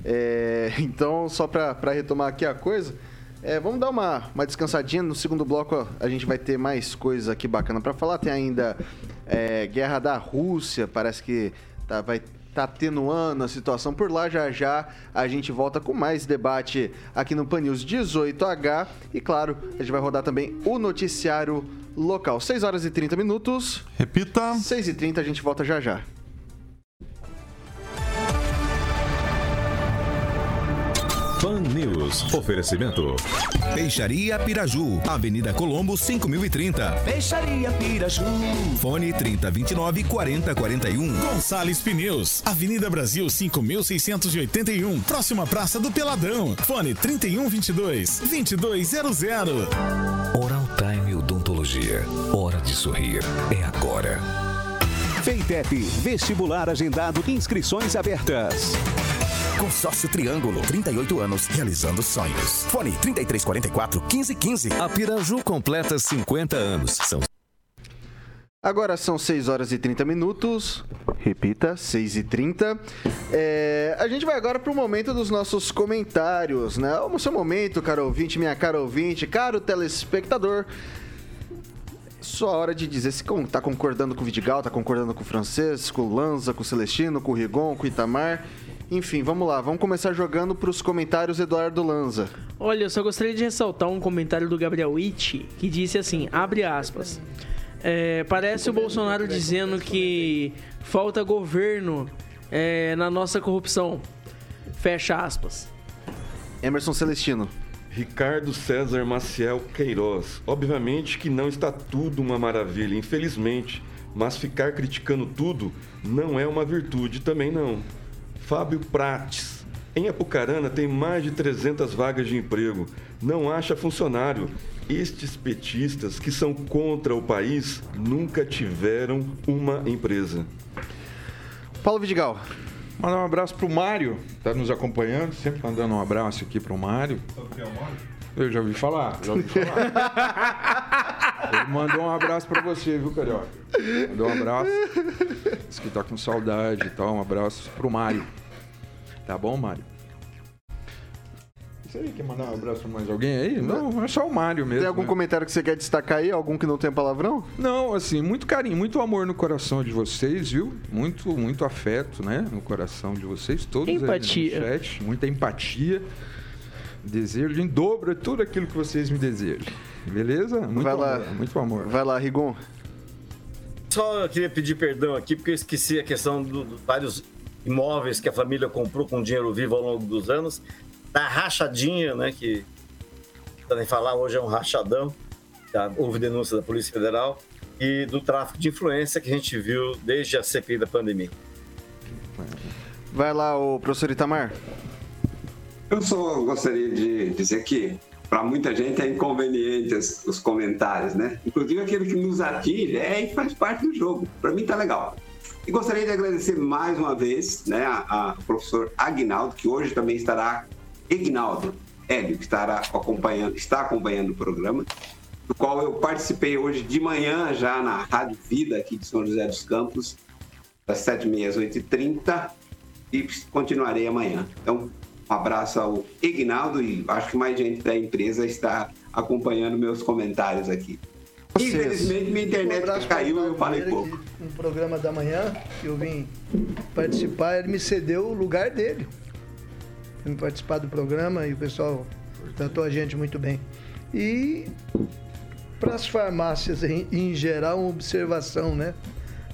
É, então, só pra retomar aqui a coisa, é, vamos dar uma, uma descansadinha. No segundo bloco a gente vai ter mais coisas aqui bacana pra falar. Tem ainda é, guerra da Rússia, parece que tá, vai tá atenuando a situação por lá. Já já a gente volta com mais debate aqui no Pan News 18H. E claro, a gente vai rodar também o noticiário local. 6 horas e 30 minutos. Repita. 6 e 30 a gente volta já já. Pan News. Oferecimento. Peixaria Piraju. Avenida Colombo, 5030. Peixaria Piraju. Fone 3029 4041. Gonçalves Pneus, Avenida Brasil 5681, próxima Praça do Peladão. Fone 3122 2200. Oral Time Odontologia. Hora de sorrir. É agora. Feitep, vestibular agendado, inscrições abertas. Consórcio Triângulo, 38 anos, realizando sonhos. Fone 3344 1515. A Piraju completa 50 anos. São Agora são 6 horas e 30 minutos. Repita, 6 e 30. É, a gente vai agora para o momento dos nossos comentários, né? O seu momento, caro ouvinte, minha cara ouvinte, caro telespectador. Sua hora de dizer se con- tá concordando com o Vidigal, tá concordando com o francês, com o Lanza, com o Celestino, com o Rigon, com o Itamar. Enfim, vamos lá, vamos começar jogando para os comentários Eduardo Lanza. Olha, eu só gostaria de ressaltar um comentário do Gabriel Witt, que disse assim, abre aspas, é, parece o Bolsonaro dizendo que falta governo é, na nossa corrupção, fecha aspas. Emerson Celestino. Ricardo César Maciel Queiroz. Obviamente que não está tudo uma maravilha, infelizmente, mas ficar criticando tudo não é uma virtude também não. Fábio Prates. Em Apucarana tem mais de 300 vagas de emprego. Não acha funcionário. Estes petistas que são contra o país nunca tiveram uma empresa. Paulo Vidigal. Mandar um abraço pro Mário, tá nos acompanhando, sempre mandando um abraço aqui pro Mário. Eu já ouvi falar, já ouvi falar. Ele mandou um abraço pra você, viu, Carioca? Mandou um abraço. Diz que tá com saudade e tal. Um abraço pro Mário. Tá bom, Mário? Você quer mandar um abraço pra mais alguém aí? Não, é só o Mário mesmo. Tem algum né? comentário que você quer destacar aí? Algum que não tem palavrão? Não, assim, muito carinho, muito amor no coração de vocês, viu? Muito, muito afeto, né? No coração de vocês, todos aí Empatia. no chat. Muita empatia. Desejo em dobro tudo aquilo que vocês me desejam. Beleza? Muito Vai lá. amor, muito amor. Vai lá, Rigon. Só queria pedir perdão aqui, porque eu esqueci a questão dos do, vários imóveis que a família comprou com dinheiro vivo ao longo dos anos. Da rachadinha, né? Que podem falar, hoje é um rachadão. Tá? Houve denúncia da Polícia Federal. E do tráfico de influência que a gente viu desde a CPI da pandemia. Vai lá, o professor Itamar. Eu só gostaria de dizer que para muita gente é inconveniente os, os comentários, né? Inclusive aquele que nos atinge é e faz parte do jogo. Para mim tá legal. E gostaria de agradecer mais uma vez, né, a, a professor Agnaldo, que hoje também estará Ignaldo Hélio, que estará acompanhando, está acompanhando o programa, do qual eu participei hoje de manhã já na Rádio Vida aqui de São José dos Campos, das 7h30 às 8h30 e continuarei amanhã. Então, um abraço ao Ignaldo e acho que mais gente da empresa está acompanhando meus comentários aqui. Infelizmente, minha internet caiu e eu falei pouco. Um programa da manhã que eu vim participar, ele me cedeu o lugar dele. Vim participar do programa e o pessoal tratou a gente muito bem. E para as farmácias em, em geral, uma observação, né?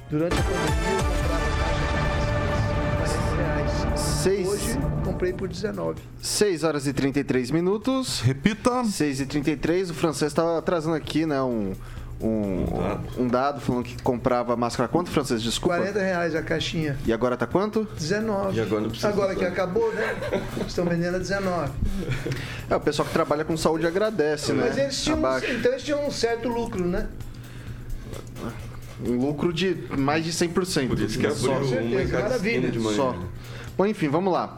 Durante a pandemia eu comprava caixa de 40 reais. Seis. Hoje comprei por 19. 6 horas e 33 minutos. Repita. 6 e 33. O francês estava trazendo aqui, né, um, um, um dado falando que comprava máscara. Quanto, francês? Desculpa. 40 reais a caixinha. E agora tá quanto? 19. E agora não precisa Agora que acabou, né? Estão vendendo a 19. É, o pessoal que trabalha com saúde agradece, né? Mas eles tinham, Abaixo. então eles tinham um certo lucro, né? Um lucro de mais de 100%. Por isso que abriu Só. uma maravilha. de manhã. Só. Bom, enfim, vamos lá.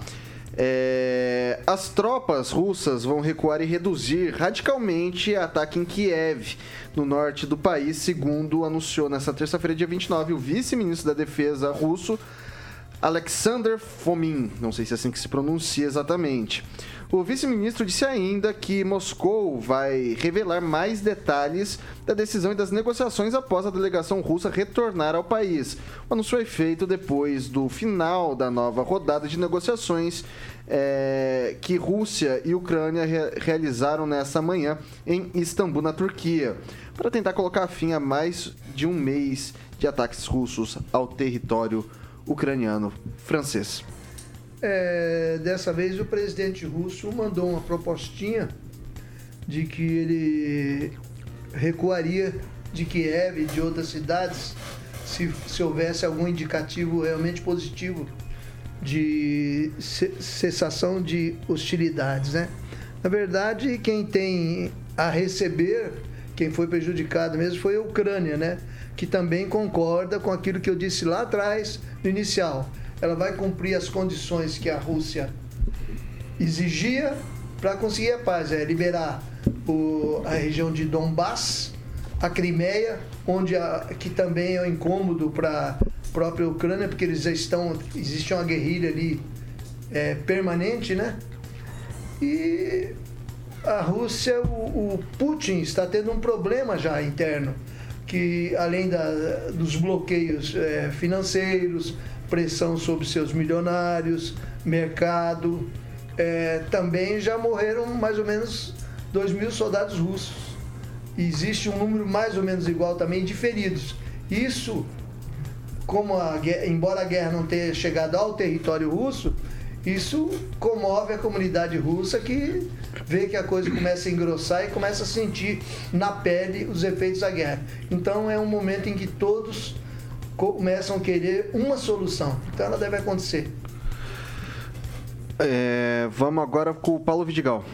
É, as tropas russas vão recuar e reduzir radicalmente ataque em Kiev, no norte do país, segundo anunciou nesta terça-feira, dia 29, o vice-ministro da Defesa russo, Alexander Fomin. Não sei se é assim que se pronuncia exatamente. O vice-ministro disse ainda que Moscou vai revelar mais detalhes da decisão e das negociações após a delegação russa retornar ao país. O anúncio foi feito depois do final da nova rodada de negociações eh, que Rússia e Ucrânia re- realizaram nessa manhã em Istambul, na Turquia, para tentar colocar fim a mais de um mês de ataques russos ao território ucraniano francês. É, dessa vez o presidente russo mandou uma propostinha de que ele recuaria de Kiev e de outras cidades se, se houvesse algum indicativo realmente positivo de ce- cessação de hostilidades, né? Na verdade, quem tem a receber, quem foi prejudicado mesmo foi a Ucrânia, né? Que também concorda com aquilo que eu disse lá atrás, no inicial. Ela vai cumprir as condições que a Rússia exigia para conseguir a paz, é liberar o- a região de Donbass, a Crimeia, onde a- que também é um incômodo para própria Ucrânia, porque eles já estão existe uma guerrilha ali é, permanente, né? E a Rússia, o, o Putin está tendo um problema já interno, que além da- dos bloqueios eh, financeiros, pressão sobre seus milionários, mercado, eh, também já morreram mais ou menos 2 mil soldados russos. E existe um número mais ou menos igual também de feridos. Isso, como a guerra, embora a guerra não tenha chegado ao território russo, Isso comove a comunidade russa que vê que a coisa começa a engrossar e começa a sentir na pele os efeitos da guerra. Então é um momento em que todos começam a querer uma solução. Então ela deve acontecer. É, vamos agora com o Paulo Vidigal.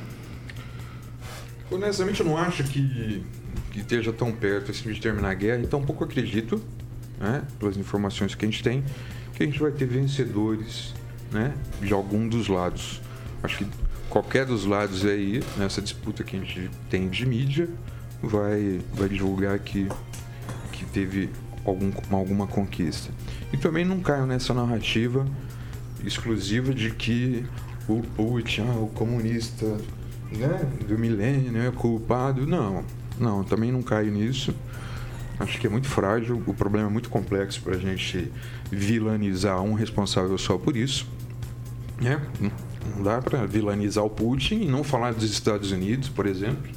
Honestamente, eu não acho que, que esteja tão perto assim, de terminar a guerra, então pouco acredito, né, pelas informações que a gente tem, que a gente vai ter vencedores né, de algum dos lados. Acho que qualquer dos lados aí, nessa disputa que a gente tem de mídia, vai, vai divulgar que, que teve algum, alguma conquista. E também não caio nessa narrativa exclusiva de que o Putin, ah, o comunista né, do milênio é culpado. Não, não, também não caio nisso. Acho que é muito frágil, o problema é muito complexo para a gente vilanizar um responsável só por isso. Né? Não dá para vilanizar o Putin e não falar dos Estados Unidos, por exemplo,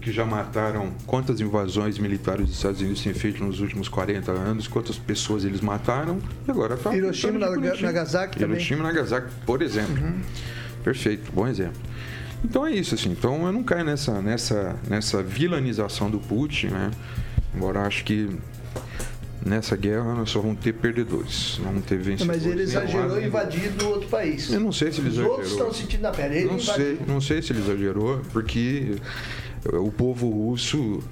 que já mataram quantas invasões militares dos Estados Unidos têm feito nos últimos 40 anos, quantas pessoas eles mataram, e agora tá. Hiroshima e. Nagasaki também. Hiroshima e Nagasaki, por exemplo. Perfeito, bom exemplo. Então é isso, assim. Então eu não caio nessa, nessa, nessa vilanização do Putin, né? Embora acho que nessa guerra nós só vamos ter perdedores, não vamos ter vencedores. Mas ele exagerou lado, em nem invadir do outro país. Eu não sei se ele Os exagerou. outros estão sentindo na pele. Ele Não invadiu. sei, não sei se ele exagerou, porque o povo russo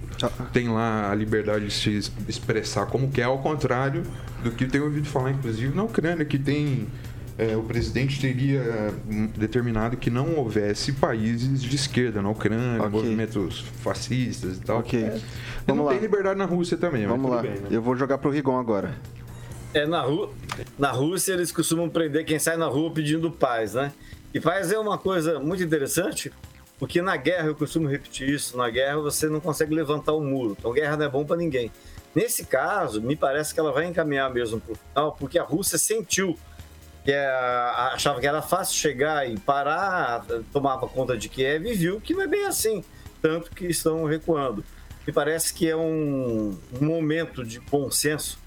tem lá a liberdade de se expressar como quer, ao contrário do que tem ouvido falar, inclusive, na Ucrânia, que tem. É, o presidente teria hum, determinado que não houvesse países de esquerda na Ucrânia, movimentos fascistas e tal. Ok. E Vamos não lá. tem liberdade na Rússia também, mas Vamos tudo lá. bem, né? Eu vou jogar pro Rigon agora. É, na, Rú... na Rússia eles costumam prender quem sai na rua pedindo paz, né? E paz é uma coisa muito interessante, porque na guerra, eu costumo repetir isso, na guerra você não consegue levantar o muro. Então guerra não é bom para ninguém. Nesse caso, me parece que ela vai encaminhar mesmo para o final, porque a Rússia sentiu que é, achava que era fácil chegar e parar, tomava conta de Kiev e viu que não é bem assim, tanto que estão recuando. Me parece que é um, momento de bom senso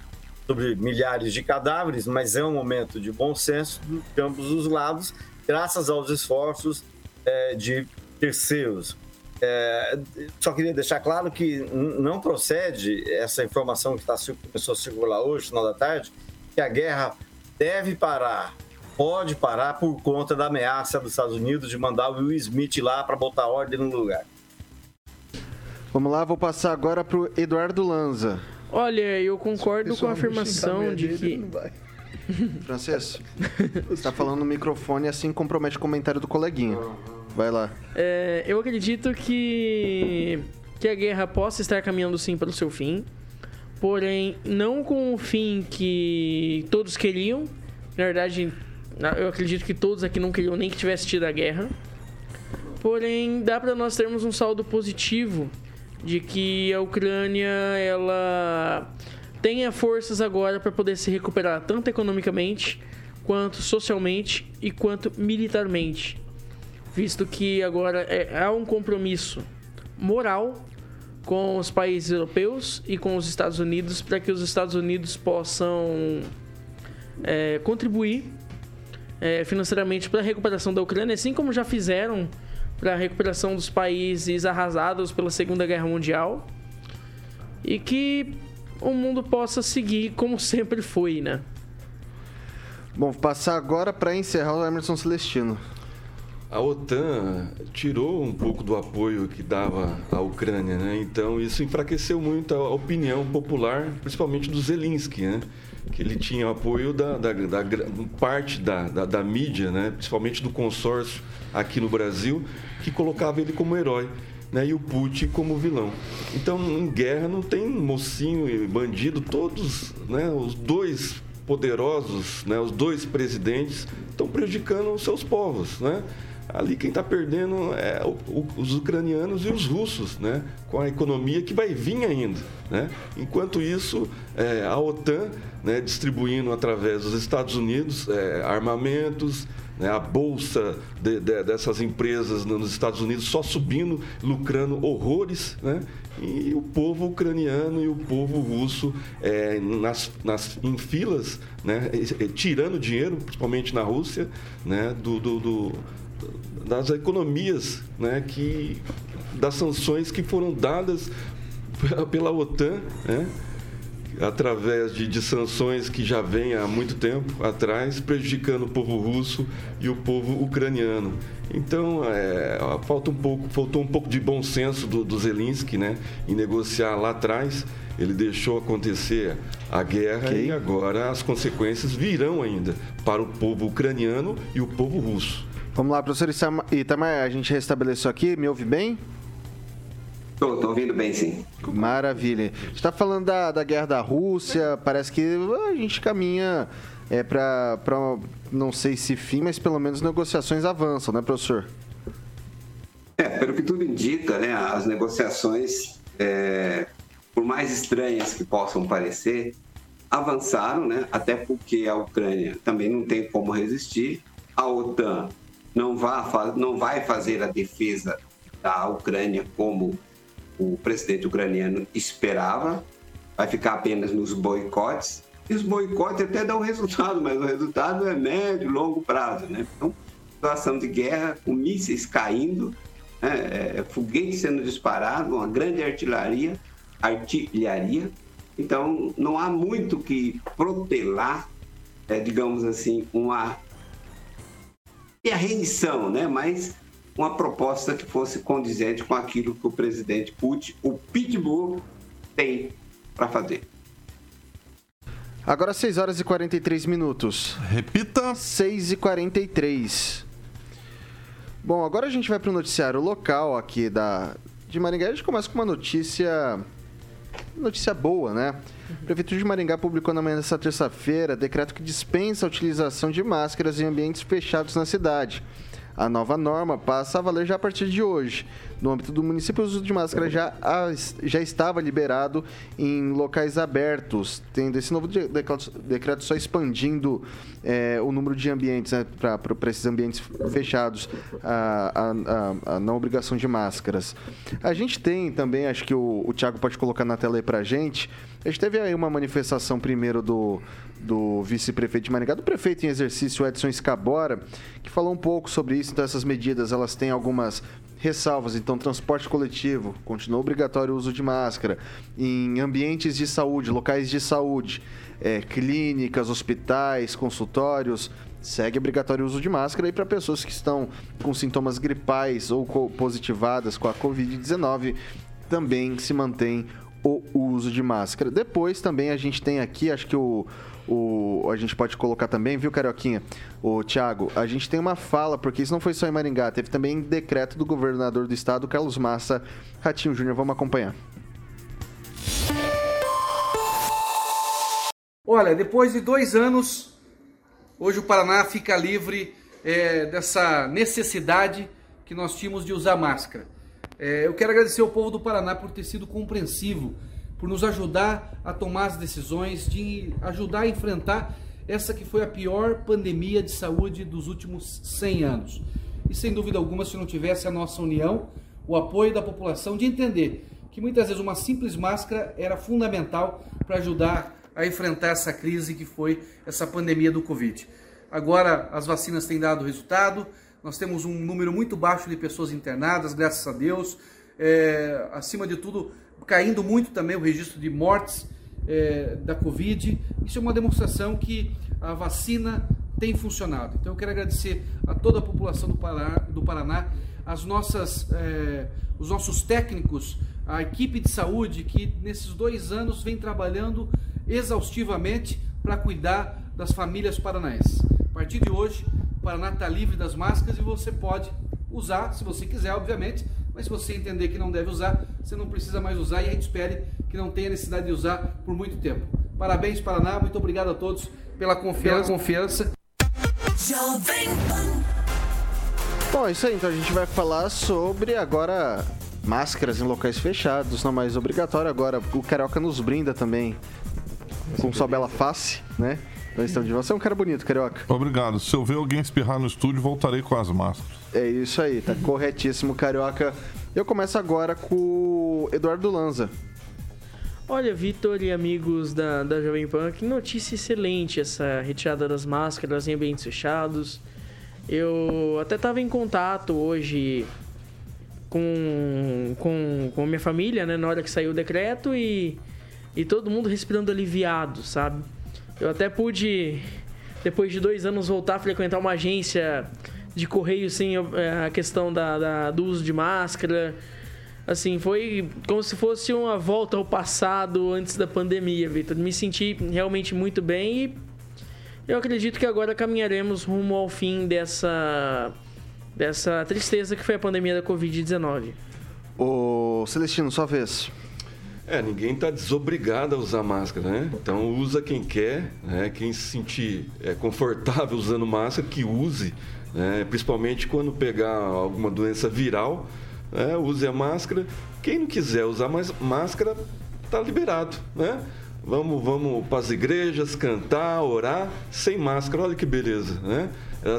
sobre milhares de cadáveres, mas é um momento de bom senso de ambos os lados, graças aos esforços eh, de terceiros. É, só queria deixar claro que não procede essa informação que tá, cir- começou a circular hoje, final da tarde, que a guerra deve parar, pode parar por conta da ameaça dos Estados Unidos de mandar o Will Smith lá para botar ordem no lugar. Vamos lá, vou passar agora pro Eduardo Lanza. Olha, eu concordo com a afirmação de que. Francês, você tá falando no microfone assim compromete o comentário do coleguinha. Vai lá. É, eu acredito que, que a guerra possa estar caminhando sim para o seu fim, porém não com o fim que todos queriam. Na verdade, eu acredito que todos aqui não queriam nem que tivesse tido a guerra. Porém, dá para nós termos um saldo positivo de que a Ucrânia ela tenha forças agora para poder se recuperar tanto economicamente quanto socialmente e quanto militarmente visto que agora é, há um compromisso moral com os países europeus e com os Estados Unidos para que os Estados Unidos possam é, contribuir é, financeiramente para a recuperação da Ucrânia, assim como já fizeram para a recuperação dos países arrasados pela Segunda Guerra Mundial e que o mundo possa seguir como sempre foi, né? Bom, vou passar agora para encerrar o Emerson Celestino. A OTAN tirou um pouco do apoio que dava à Ucrânia, né? Então isso enfraqueceu muito a opinião popular, principalmente do Zelensky, né? Que ele tinha apoio da, da- da parte da, da, da mídia, né? Principalmente do consórcio aqui no Brasil, que colocava ele como herói. Né, e o Putin como vilão. Então, em guerra não tem mocinho e bandido, todos, né, os dois poderosos, né, os dois presidentes estão prejudicando os seus povos, né? Ali quem está perdendo é o- o- os ucranianos e os russos, né? Com a economia que vai vir ainda, né? Enquanto isso, é, a OTAN, né, distribuindo através dos Estados Unidos é, armamentos, né, a bolsa de- de- dessas empresas nos Estados Unidos só subindo, lucrando horrores, né? E o povo ucraniano e o povo russo é, nas, nas, em filas, né, tirando dinheiro, principalmente na Rússia, né, do, do- do- das economias, né, que, das sanções que foram dadas pela OTAN, né? através de, de sanções que já vêm há muito tempo atrás, prejudicando o povo russo e o povo ucraniano. Então, é, falta um pouco, faltou um pouco de bom senso do, do Zelensky né, em negociar lá atrás. Ele deixou acontecer a guerra e agora as consequências virão ainda para o povo ucraniano e o povo russo. Vamos lá, professor Itamar- a gente restabeleceu aqui, me ouve bem? Tô, tô ouvindo bem, sim. Maravilha. A gente está falando da, da guerra da Rússia, parece que a gente caminha é, para, não sei se fim, mas pelo menos negociações avançam, né, professor? É, pelo que tudo indica, né, as negociações, é, por mais estranhas que possam parecer, avançaram, né, até porque a Ucrânia também não tem como resistir, a OTAN não vai, não vai fazer a defesa da Ucrânia como o presidente ucraniano esperava, vai ficar apenas nos boicotes, e os boicotes até dão resultado, mas o resultado é médio, longo prazo, né? Então, situação de guerra, com mísseis caindo, né, é, foguete sendo disparado, uma grande artilharia, artilharia. Então, não há muito que protelar, é, digamos assim, uma e a rendição, né? Mas uma proposta que fosse condizente com aquilo que o presidente Putin, o Pitbull, tem para fazer. Agora 6 horas e 43 minutos. Repita. 6 e 43. Bom, agora a gente vai para o noticiário local aqui da, de Maringá. A gente começa com uma notícia. Notícia boa, né? A Prefeitura de Maringá publicou na manhã desta terça-feira decreto que dispensa a utilização de máscaras em ambientes fechados na cidade. A nova norma passa a valer já a partir de hoje. No âmbito do município, o uso de máscara já, já estava liberado em locais abertos, tendo esse novo de- decreto, só expandindo eh, o número de ambientes né, para esses ambientes fechados, a, a- a- não obrigação de máscaras. A gente tem também, acho que o, o Thiago pode colocar na tela aí para gente, a gente teve aí uma manifestação primeiro do, do vice-prefeito de Maringá, do prefeito em exercício Edson Escabora, que falou um pouco sobre isso. Então, essas medidas elas têm algumas ressalvas. Então, transporte coletivo, continua obrigatório o uso de máscara. Em ambientes de saúde, locais de saúde, eh, clínicas, hospitais, consultórios, segue obrigatório o uso de máscara. E para pessoas que estão com sintomas gripais ou positivadas com a Covid-19, também se mantém o uso de máscara. Depois também a gente tem aqui, acho que o, o a gente pode colocar também, viu, Carioquinha? O Thiago, a gente tem uma fala, porque isso não foi só em Maringá, teve também decreto do governador do estado, Carlos Massa Ratinho Júnior. Vamos acompanhar. Olha, depois de dois anos, hoje o Paraná fica livre é, dessa necessidade que nós tínhamos de usar máscara. É, eu quero agradecer ao povo do Paraná por ter sido compreensivo, por nos ajudar a tomar as decisões, de ajudar a enfrentar essa que foi a pior pandemia de saúde dos últimos 100 anos. E sem dúvida alguma, se não tivesse a nossa união, o apoio da população de entender que muitas vezes uma simples máscara era fundamental para ajudar a enfrentar essa crise que foi essa pandemia do Covid. Agora as vacinas têm dado resultado, nós temos um número muito baixo de pessoas internadas, graças a Deus. É, acima de tudo, caindo muito também o registro de mortes é, da Covid. Isso é uma demonstração que a vacina tem funcionado. Então eu quero agradecer a toda a população do Paraná, do Paraná as nossas, é, os nossos técnicos, a equipe de saúde que nesses dois anos vem trabalhando exaustivamente para cuidar das famílias paranaenses. A partir de hoje, o Paraná está livre das máscaras e você pode usar, se você quiser, obviamente, mas se você entender que não deve usar, você não precisa mais usar e a gente espere que não tenha necessidade de usar por muito tempo. Parabéns, Paraná, muito obrigado a todos pela confiança. Pela confiança. Bom, é isso aí. Então a gente vai falar sobre agora máscaras em locais fechados, não mais obrigatório. Agora o Carioca nos brinda também com sua bela face, né? Nós estamos de volta. Você é um cara bonito, carioca. Obrigado. Se eu ver alguém espirrar no estúdio, voltarei com as máscaras. É isso aí, tá corretíssimo, carioca. Eu começo agora com o Eduardo Lanza. Olha, Vitor e amigos da, da Jovem Pan, que notícia excelente essa retirada das máscaras em ambientes fechados. Eu até estava em contato hoje com, com, com minha família, né, na hora que saiu o decreto e, e todo mundo respirando aliviado, sabe? Eu até pude, depois de dois anos, voltar a frequentar uma agência de correio sem eh, a questão da, da- do uso de máscara. Assim, foi como se fosse uma volta ao passado antes da pandemia, Vitor. Me senti realmente muito bem e eu acredito que agora caminharemos rumo ao fim dessa, dessa tristeza que foi a pandemia da Covid-19. Ô, Celestino, sua vez. É, ninguém está desobrigado a usar máscara, né? Então usa quem quer, né? Quem se sentir é, confortável usando máscara, que use, né? Principalmente quando pegar alguma doença viral, né? use a máscara. Quem não quiser usar mais máscara, tá liberado, né? Vamos, vamos para as igrejas cantar, orar sem máscara. Olha que beleza, né?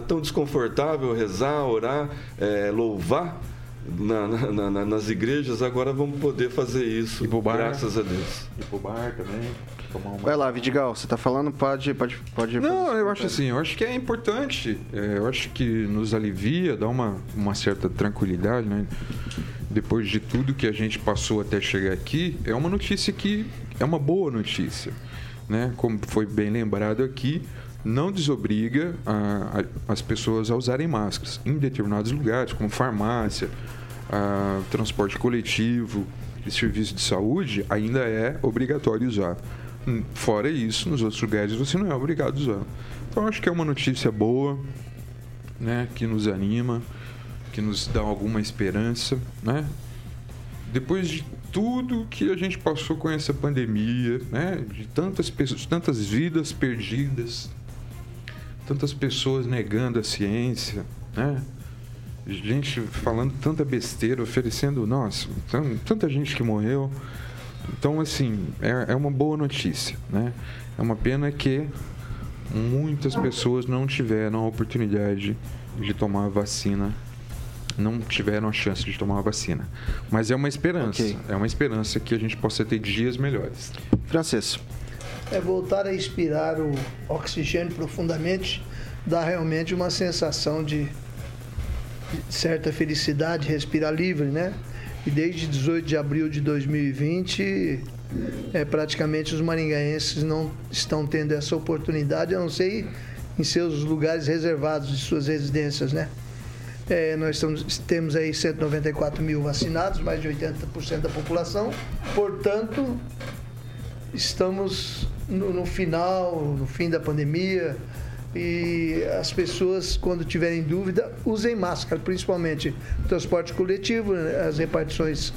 Tão desconfortável rezar, orar, é, louvar na- na- na- nas igrejas. Agora vamos poder fazer isso, graças a Deus. E pro bar também. Tomar uma... Vai lá, Vidigal, você tá falando? Pode, pode, pode. Não, eu acho assim, eu acho que é importante. é, eu acho que nos alivia, dá uma, uma certa tranquilidade, né? Depois de tudo que a gente passou até chegar aqui, é uma notícia que é uma boa notícia, né? Como foi bem lembrado aqui, não desobriga a- a- as pessoas a usarem máscaras em determinados lugares, como farmácia, a, transporte coletivo e serviço de saúde, ainda é obrigatório usar. Hum, Fora isso, nos outros lugares você não é obrigado a usar. Então acho que é uma notícia boa, né, que nos anima, que nos dá alguma esperança, né? Depois de tudo que a gente passou com essa pandemia, né, de tantas pessoas, tantas vidas perdidas, tantas pessoas negando a ciência, né? Gente falando tanta besteira, oferecendo, nossa, tan- tanta gente que morreu. Então, assim, é, é uma boa notícia, né? É uma pena que muitas pessoas não tiveram a oportunidade de tomar a vacina, não tiveram a chance de tomar a vacina. Mas é uma esperança, Ok. é uma esperança que a gente possa ter dias melhores. Francês. É voltar a expirar o oxigênio profundamente dá realmente uma sensação de certa felicidade, respirar livre, né? E desde 18 de abril de 2020, é, praticamente os maringaenses não estão tendo essa oportunidade, a não ser em seus lugares reservados de suas residências, né? É, nós estamos, temos aí 194 mil vacinados, mais de 80% da população, portanto, estamos no, no final, no fim da pandemia e as pessoas, quando tiverem dúvida, usem máscara, principalmente transporte coletivo, né, as repartições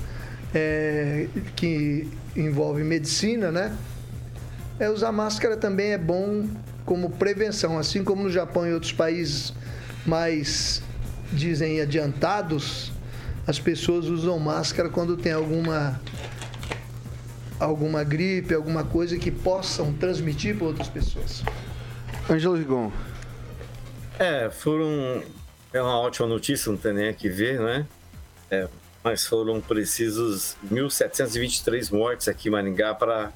é, que envolvem medicina, né? É, usar máscara também é bom como prevenção, assim como no Japão e outros países mais, dizem, adiantados, as pessoas usam máscara quando tem alguma alguma gripe, alguma coisa que possam transmitir para outras pessoas. Ângelo Rigon. É, foram. É uma ótima notícia, não tem nem a que ver, né? É, mas foram precisos 1.723 mortes aqui em Maringá para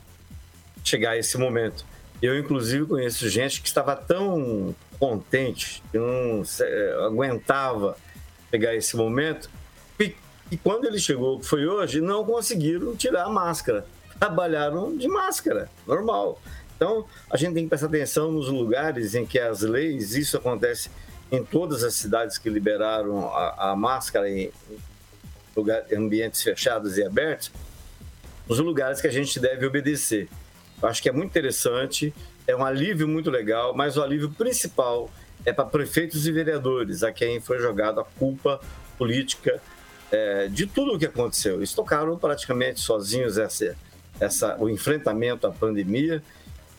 chegar a esse momento. Eu, inclusive, conheço gente que estava tão contente, que não eh, aguentava pegar esse momento, e, e quando ele chegou, que foi hoje, não conseguiram tirar a máscara. Trabalharam de máscara, normal. Então, a gente tem que prestar atenção nos lugares em que as leis, isso acontece em todas as cidades que liberaram a, a máscara em, lugar- em ambientes fechados e abertos, os lugares que a gente deve obedecer. Eu acho que é muito interessante, é um alívio muito legal, mas o alívio principal é para prefeitos e vereadores, a quem foi jogada a culpa política eh, de tudo o que aconteceu. Eles tocaram praticamente sozinhos essa, essa, o enfrentamento à pandemia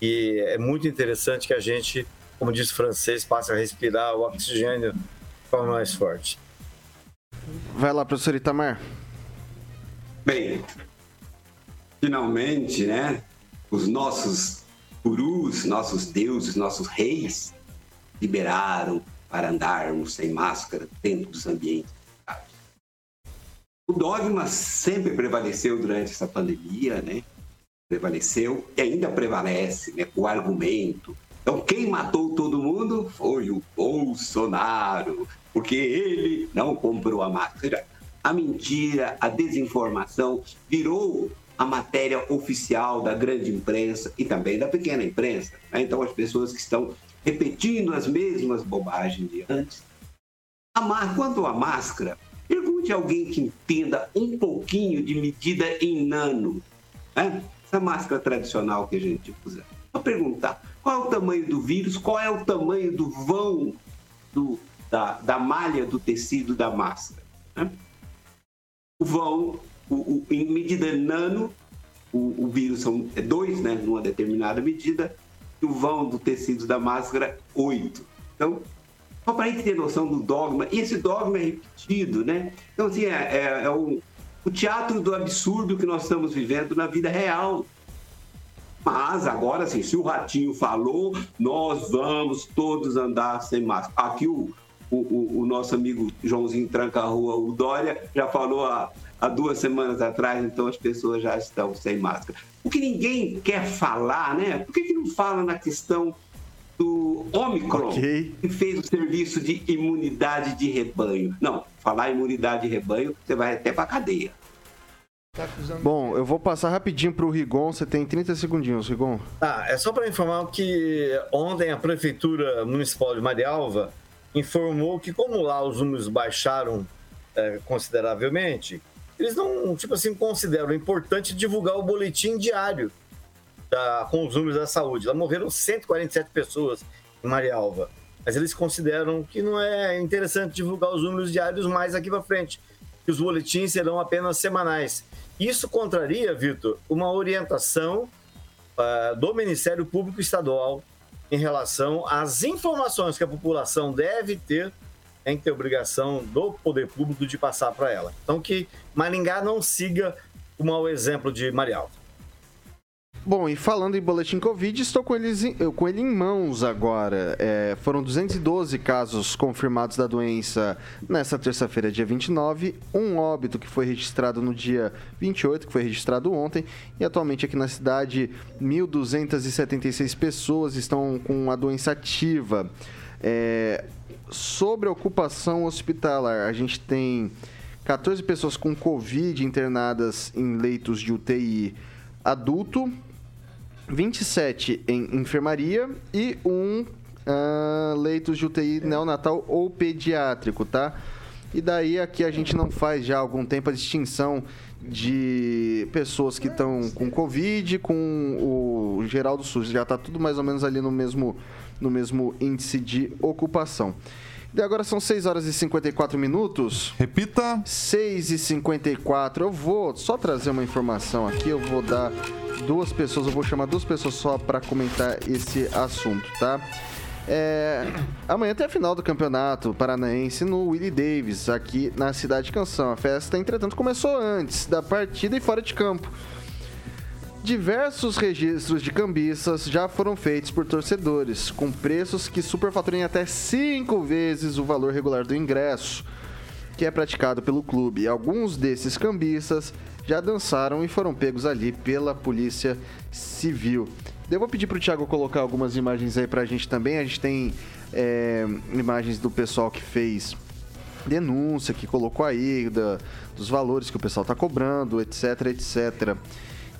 e é muito interessante que a gente, como disse o francês, passe a respirar o oxigênio de forma mais forte. Vai lá, professor Itamar. Bem, finalmente, né, os nossos gurus, nossos deuses, nossos reis liberaram para andarmos sem máscara dentro dos ambientes. O dogma sempre prevaleceu durante essa pandemia, né? Prevaleceu e ainda prevalece, né? O argumento. Então, quem matou todo mundo foi o Bolsonaro, porque ele não comprou a máscara. A mentira, a desinformação virou a matéria oficial da grande imprensa e também da pequena imprensa. né? Então, as pessoas que estão repetindo as mesmas bobagens de antes. Quanto à máscara, pergunte a alguém que entenda um pouquinho de medida em nano. né? Essa máscara tradicional que a gente usa. Vou perguntar qual é o tamanho do vírus, qual é o tamanho do vão do- da, da malha do tecido da máscara. né? O vão, o, o- em medida nano, o, o vírus são é dois, né, numa determinada medida, e o vão do tecido da máscara, oito. Então, só para a gente ter noção do dogma, e esse dogma é repetido, né? Então, assim, é, é- é o, o teatro do absurdo que nós estamos vivendo na vida real. Mas agora, assim, se o Ratinho falou, nós vamos todos andar sem máscara. Aqui o, o, o- nosso amigo Joãozinho Tranca-Rua, o Dória, já falou há, há duas semanas atrás, então as pessoas já estão sem máscara. O que ninguém quer falar, né? Por que, que não fala na questão do Omicron, que fez o serviço de imunidade de rebanho? Não, falar imunidade de rebanho, você vai até pra cadeia. Bom, eu vou passar rapidinho pro Rigon. Você tem 30 segundinhos, Rigon. Ah, é só para informar que ontem a Prefeitura Municipal de Marialva informou que, como lá os números baixaram é, consideravelmente, eles não, tipo assim, consideram importante divulgar o boletim diário da- com os números da saúde. Lá morreram 147 pessoas em Marialva. Mas eles consideram que não é interessante divulgar os números diários mais aqui para frente, que os boletins serão apenas semanais. Isso contraria, Vitor, uma orientação ah, do Ministério Público Estadual em relação às informações que a população deve ter, tem que ter obrigação do poder público de passar para ela. Então que Maringá não siga o mau exemplo de Marialva. Bom, e falando em boletim Covid, estou com, eles com ele em mãos agora. É, foram 212 casos confirmados da doença nesta terça-feira, dia 29. Um óbito que foi registrado no dia 28, que foi registrado ontem. E atualmente aqui na cidade, 1.276 pessoas estão com a doença ativa. É, sobre a ocupação hospitalar, a gente tem 14 pessoas com Covid internadas em leitos de UTI adulto, 27 em enfermaria e um ah, leitos de UTI neonatal ou pediátrico, tá? E daí aqui a gente não faz já há algum tempo a distinção de pessoas que estão com Covid, com o geral do SUS. Já tá tudo mais ou menos ali no mesmo, no mesmo índice de ocupação. E agora são 6 horas e 54 minutos. Repita. 6 e 54. Eu vou só trazer uma informação aqui. Eu vou dar duas pessoas, eu vou chamar duas pessoas só para comentar esse assunto, tá? É, amanhã tem a final do campeonato paranaense no Willie Davis, aqui na Cidade Canção. A festa, entretanto, começou antes da partida e fora de campo. Diversos registros de cambistas já foram feitos por torcedores, com preços que superfaturem até cinco vezes o valor regular do ingresso, que é praticado pelo clube. Alguns desses cambistas já dançaram e foram pegos ali pela Polícia Civil. Eu vou pedir pro Thiago colocar algumas imagens aí pra gente também. A gente tem é, imagens do pessoal que fez denúncia, que colocou aí, da- dos valores que o pessoal tá cobrando, etc, etc.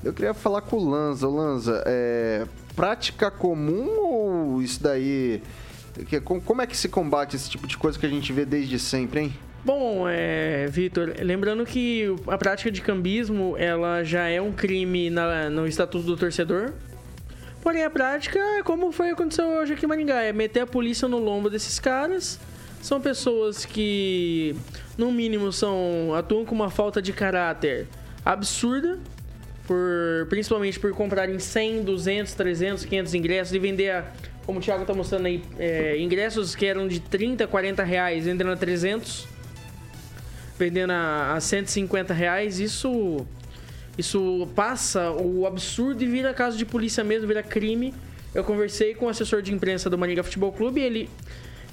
Eu queria falar com o Lanza. Lanza, é prática comum ou isso daí... Como é que se combate esse tipo de coisa que a gente vê desde sempre, hein? Bom, é, Vitor, lembrando que a prática de cambismo ela já é um crime na- no Estatuto do Torcedor. Porém, a prática é como foi aconteceu hoje aqui em Maringá, é meter a polícia no lombo desses caras. São pessoas que, no mínimo, são atuam com uma falta de caráter absurda, por, principalmente por comprarem 100, 200, 300, 500 ingressos e vender, a- como o Thiago tá mostrando aí, é, ingressos que eram de 30, 40 reais, vendendo a 300 vendendo a, a 150 reais, isso, isso passa o absurdo e vira caso de polícia mesmo, vira crime. Eu conversei com o assessor de imprensa do Maringá Futebol Clube e ele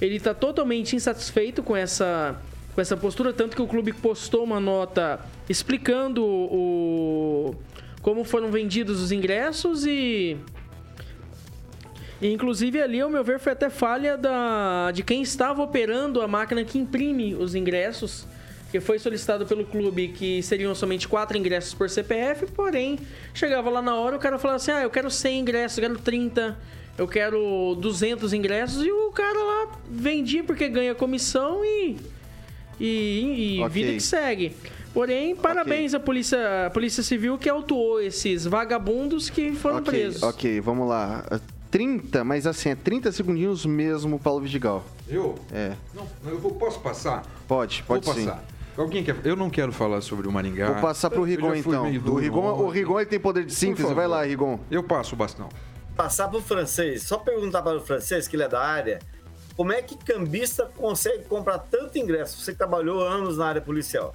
ele está totalmente insatisfeito com essa com essa postura, tanto que o clube postou uma nota explicando o como foram vendidos os ingressos e inclusive ali, ao meu ver, foi até falha da, de quem estava operando a máquina que imprime os ingressos, que foi solicitado pelo clube que seriam somente quatro ingressos por CPF, porém, chegava lá na hora o cara falava assim, ah, eu quero 100 ingressos, eu quero 30, eu quero 200 ingressos, e o cara lá vendia porque ganha comissão e, e, e Ok. vida que segue. Porém, parabéns à polícia, à polícia Civil que autuou esses vagabundos que foram ok, presos. ok, vamos lá. 30, mas assim, é 30 segundinhos mesmo, Paulo Vidigal. Eu? É. Não, eu vou- posso passar? Pode, pode vou sim. passar. Alguém quer? Eu não quero falar sobre o Maringá. Vou passar pro Rigon então. meio O Rigon, o. Rigon ele tem poder de síntese, vai lá, Rigon. Eu passo o bastão. Passar pro francês, só perguntar para o francês, que ele é da área, como é que cambista consegue comprar tanto ingresso? Você que trabalhou anos na área policial.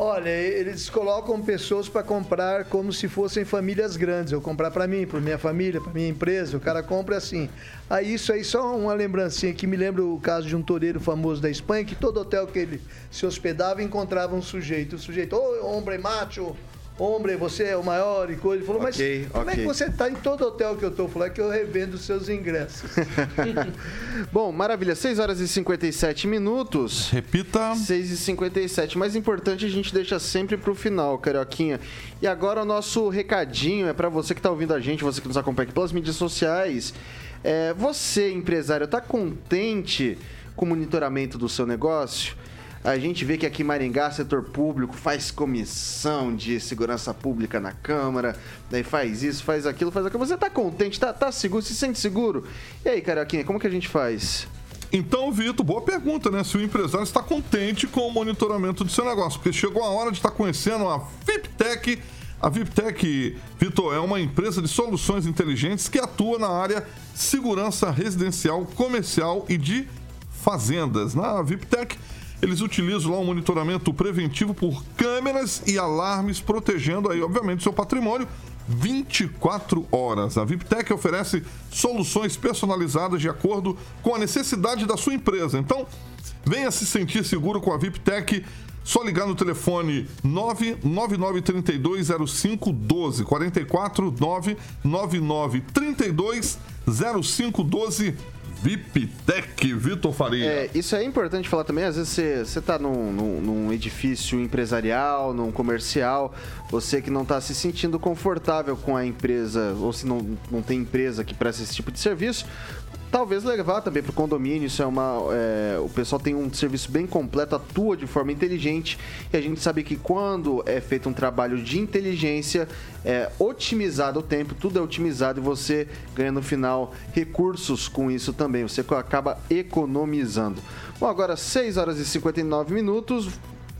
Olha, eles colocam pessoas para comprar como se fossem famílias grandes. Eu comprar para mim, para minha família, para minha empresa. O cara compra assim. Aí isso aí só uma lembrancinha que me lembra o caso de um toureiro famoso da Espanha que todo hotel que ele se hospedava encontrava um sujeito. O sujeito, ô, homem macho, homem, você é o maior e coisa. Ele falou, Ok, mas como é que você tá em todo hotel que eu tô? Falou, é que eu revendo os seus ingressos. Bom, maravilha, 6 horas e 57 minutos. Repita. 6 e 57. Mais importante, a gente deixa sempre pro final, Carioquinha. E agora o nosso recadinho é pra você que tá ouvindo a gente, você que nos acompanha aqui pelas mídias sociais. É, você, empresário, tá contente com o monitoramento do seu negócio? A gente vê que aqui em Maringá, setor público faz comissão de segurança pública na Câmara, daí faz isso, faz aquilo, faz aquilo. Você tá contente, tá, tá seguro, se sente seguro? E aí, Carioquinha, como que a gente faz? Então, Vitor, boa pergunta, né? Se o empresário está contente com o monitoramento do seu negócio, porque chegou a hora de estar conhecendo a VIPTech. A VIPTech, Vitor, é uma empresa de soluções inteligentes que atua na área segurança residencial, comercial e de fazendas. Na VIPTech, eles utilizam lá um monitoramento preventivo por câmeras e alarmes, protegendo aí, obviamente, seu patrimônio 24 horas. A VIPTech oferece soluções personalizadas de acordo com a necessidade da sua empresa. Então, venha se sentir seguro com a VIPTech. Só ligar no telefone 999320512 44 99932 0512 VIPTech, Vitor Faria. É, isso é importante falar também. Às vezes você, você tá num, num- num edifício empresarial, num comercial, você que não está se sentindo confortável com a empresa, ou se não, não tem empresa que presta esse tipo de serviço, talvez levar também para o condomínio. Isso é uma. é, o pessoal tem um serviço bem completo, atua de forma inteligente e a gente sabe que quando é feito um trabalho de inteligência, é otimizado o tempo, tudo é otimizado e você ganha no final recursos com isso também. Você acaba economizando. Bom, agora 6 horas e 59 minutos.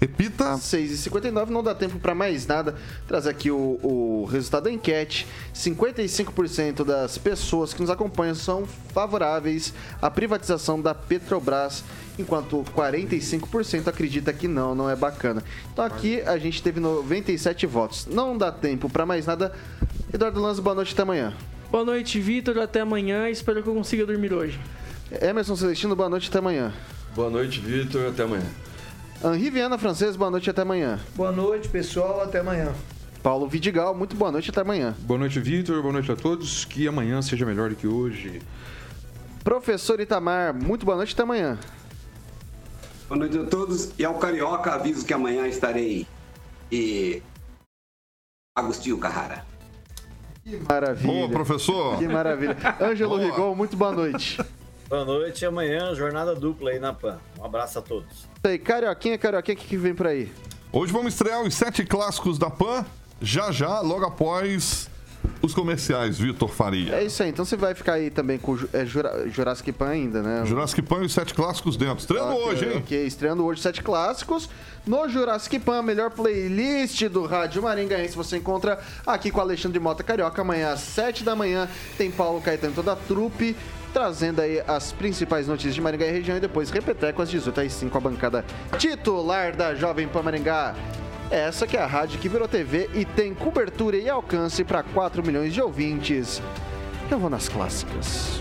Repita. 6 e 59 não dá tempo para mais nada. Trazer aqui o, o resultado da enquete. 55% das pessoas que nos acompanham são favoráveis à privatização da Petrobras, enquanto 45% acredita que não, não é bacana. Então aqui a gente teve 97 votos. Não dá tempo para mais nada. Eduardo Lanz, boa noite até amanhã. Boa noite, Vitor. Até amanhã. Espero que eu consiga dormir hoje. Emerson Celestino, boa noite até amanhã. Boa noite, Vitor. Até amanhã. Henri Viana Francês, boa noite até amanhã. Boa noite, pessoal. Até amanhã. Paulo Vidigal, muito boa noite até amanhã. Boa noite, Vitor. Boa noite a todos. Que amanhã seja melhor do que hoje. Professor Itamar, muito boa noite até amanhã. Boa noite a todos. E ao Carioca, aviso que amanhã estarei e Agostinho Carrara. Que maravilha. Boa, professor. Que maravilha. Ângelo Boa. Rigon, muito boa noite. Boa noite e amanhã, jornada dupla aí na PAN. Um abraço a todos. Isso aí, Carioquinha, Carioquinha, o que, que vem por aí? Hoje vamos estrear os sete clássicos da PAN, já já, logo após os comerciais, Vitor Faria. É isso aí, então você vai ficar aí também com é, Jura- Jurassic Pan ainda, né? Jurassic Pan e os sete clássicos dentro. Estreando hoje, hein? Ok, estreando hoje sete clássicos. No Jurassic Pan, a melhor playlist do Rádio Maringaense você encontra aqui com Alexandre Mota Carioca. Amanhã às sete da manhã tem Paulo Caetano e toda a trupe. Trazendo aí as principais notícias de Maringá e região e depois Repeteco às 18 às 5 a bancada titular da Jovem Pan Maringá. Essa que é a rádio que virou TV e tem cobertura e alcance para 4 milhões de ouvintes. Eu vou nas clássicas.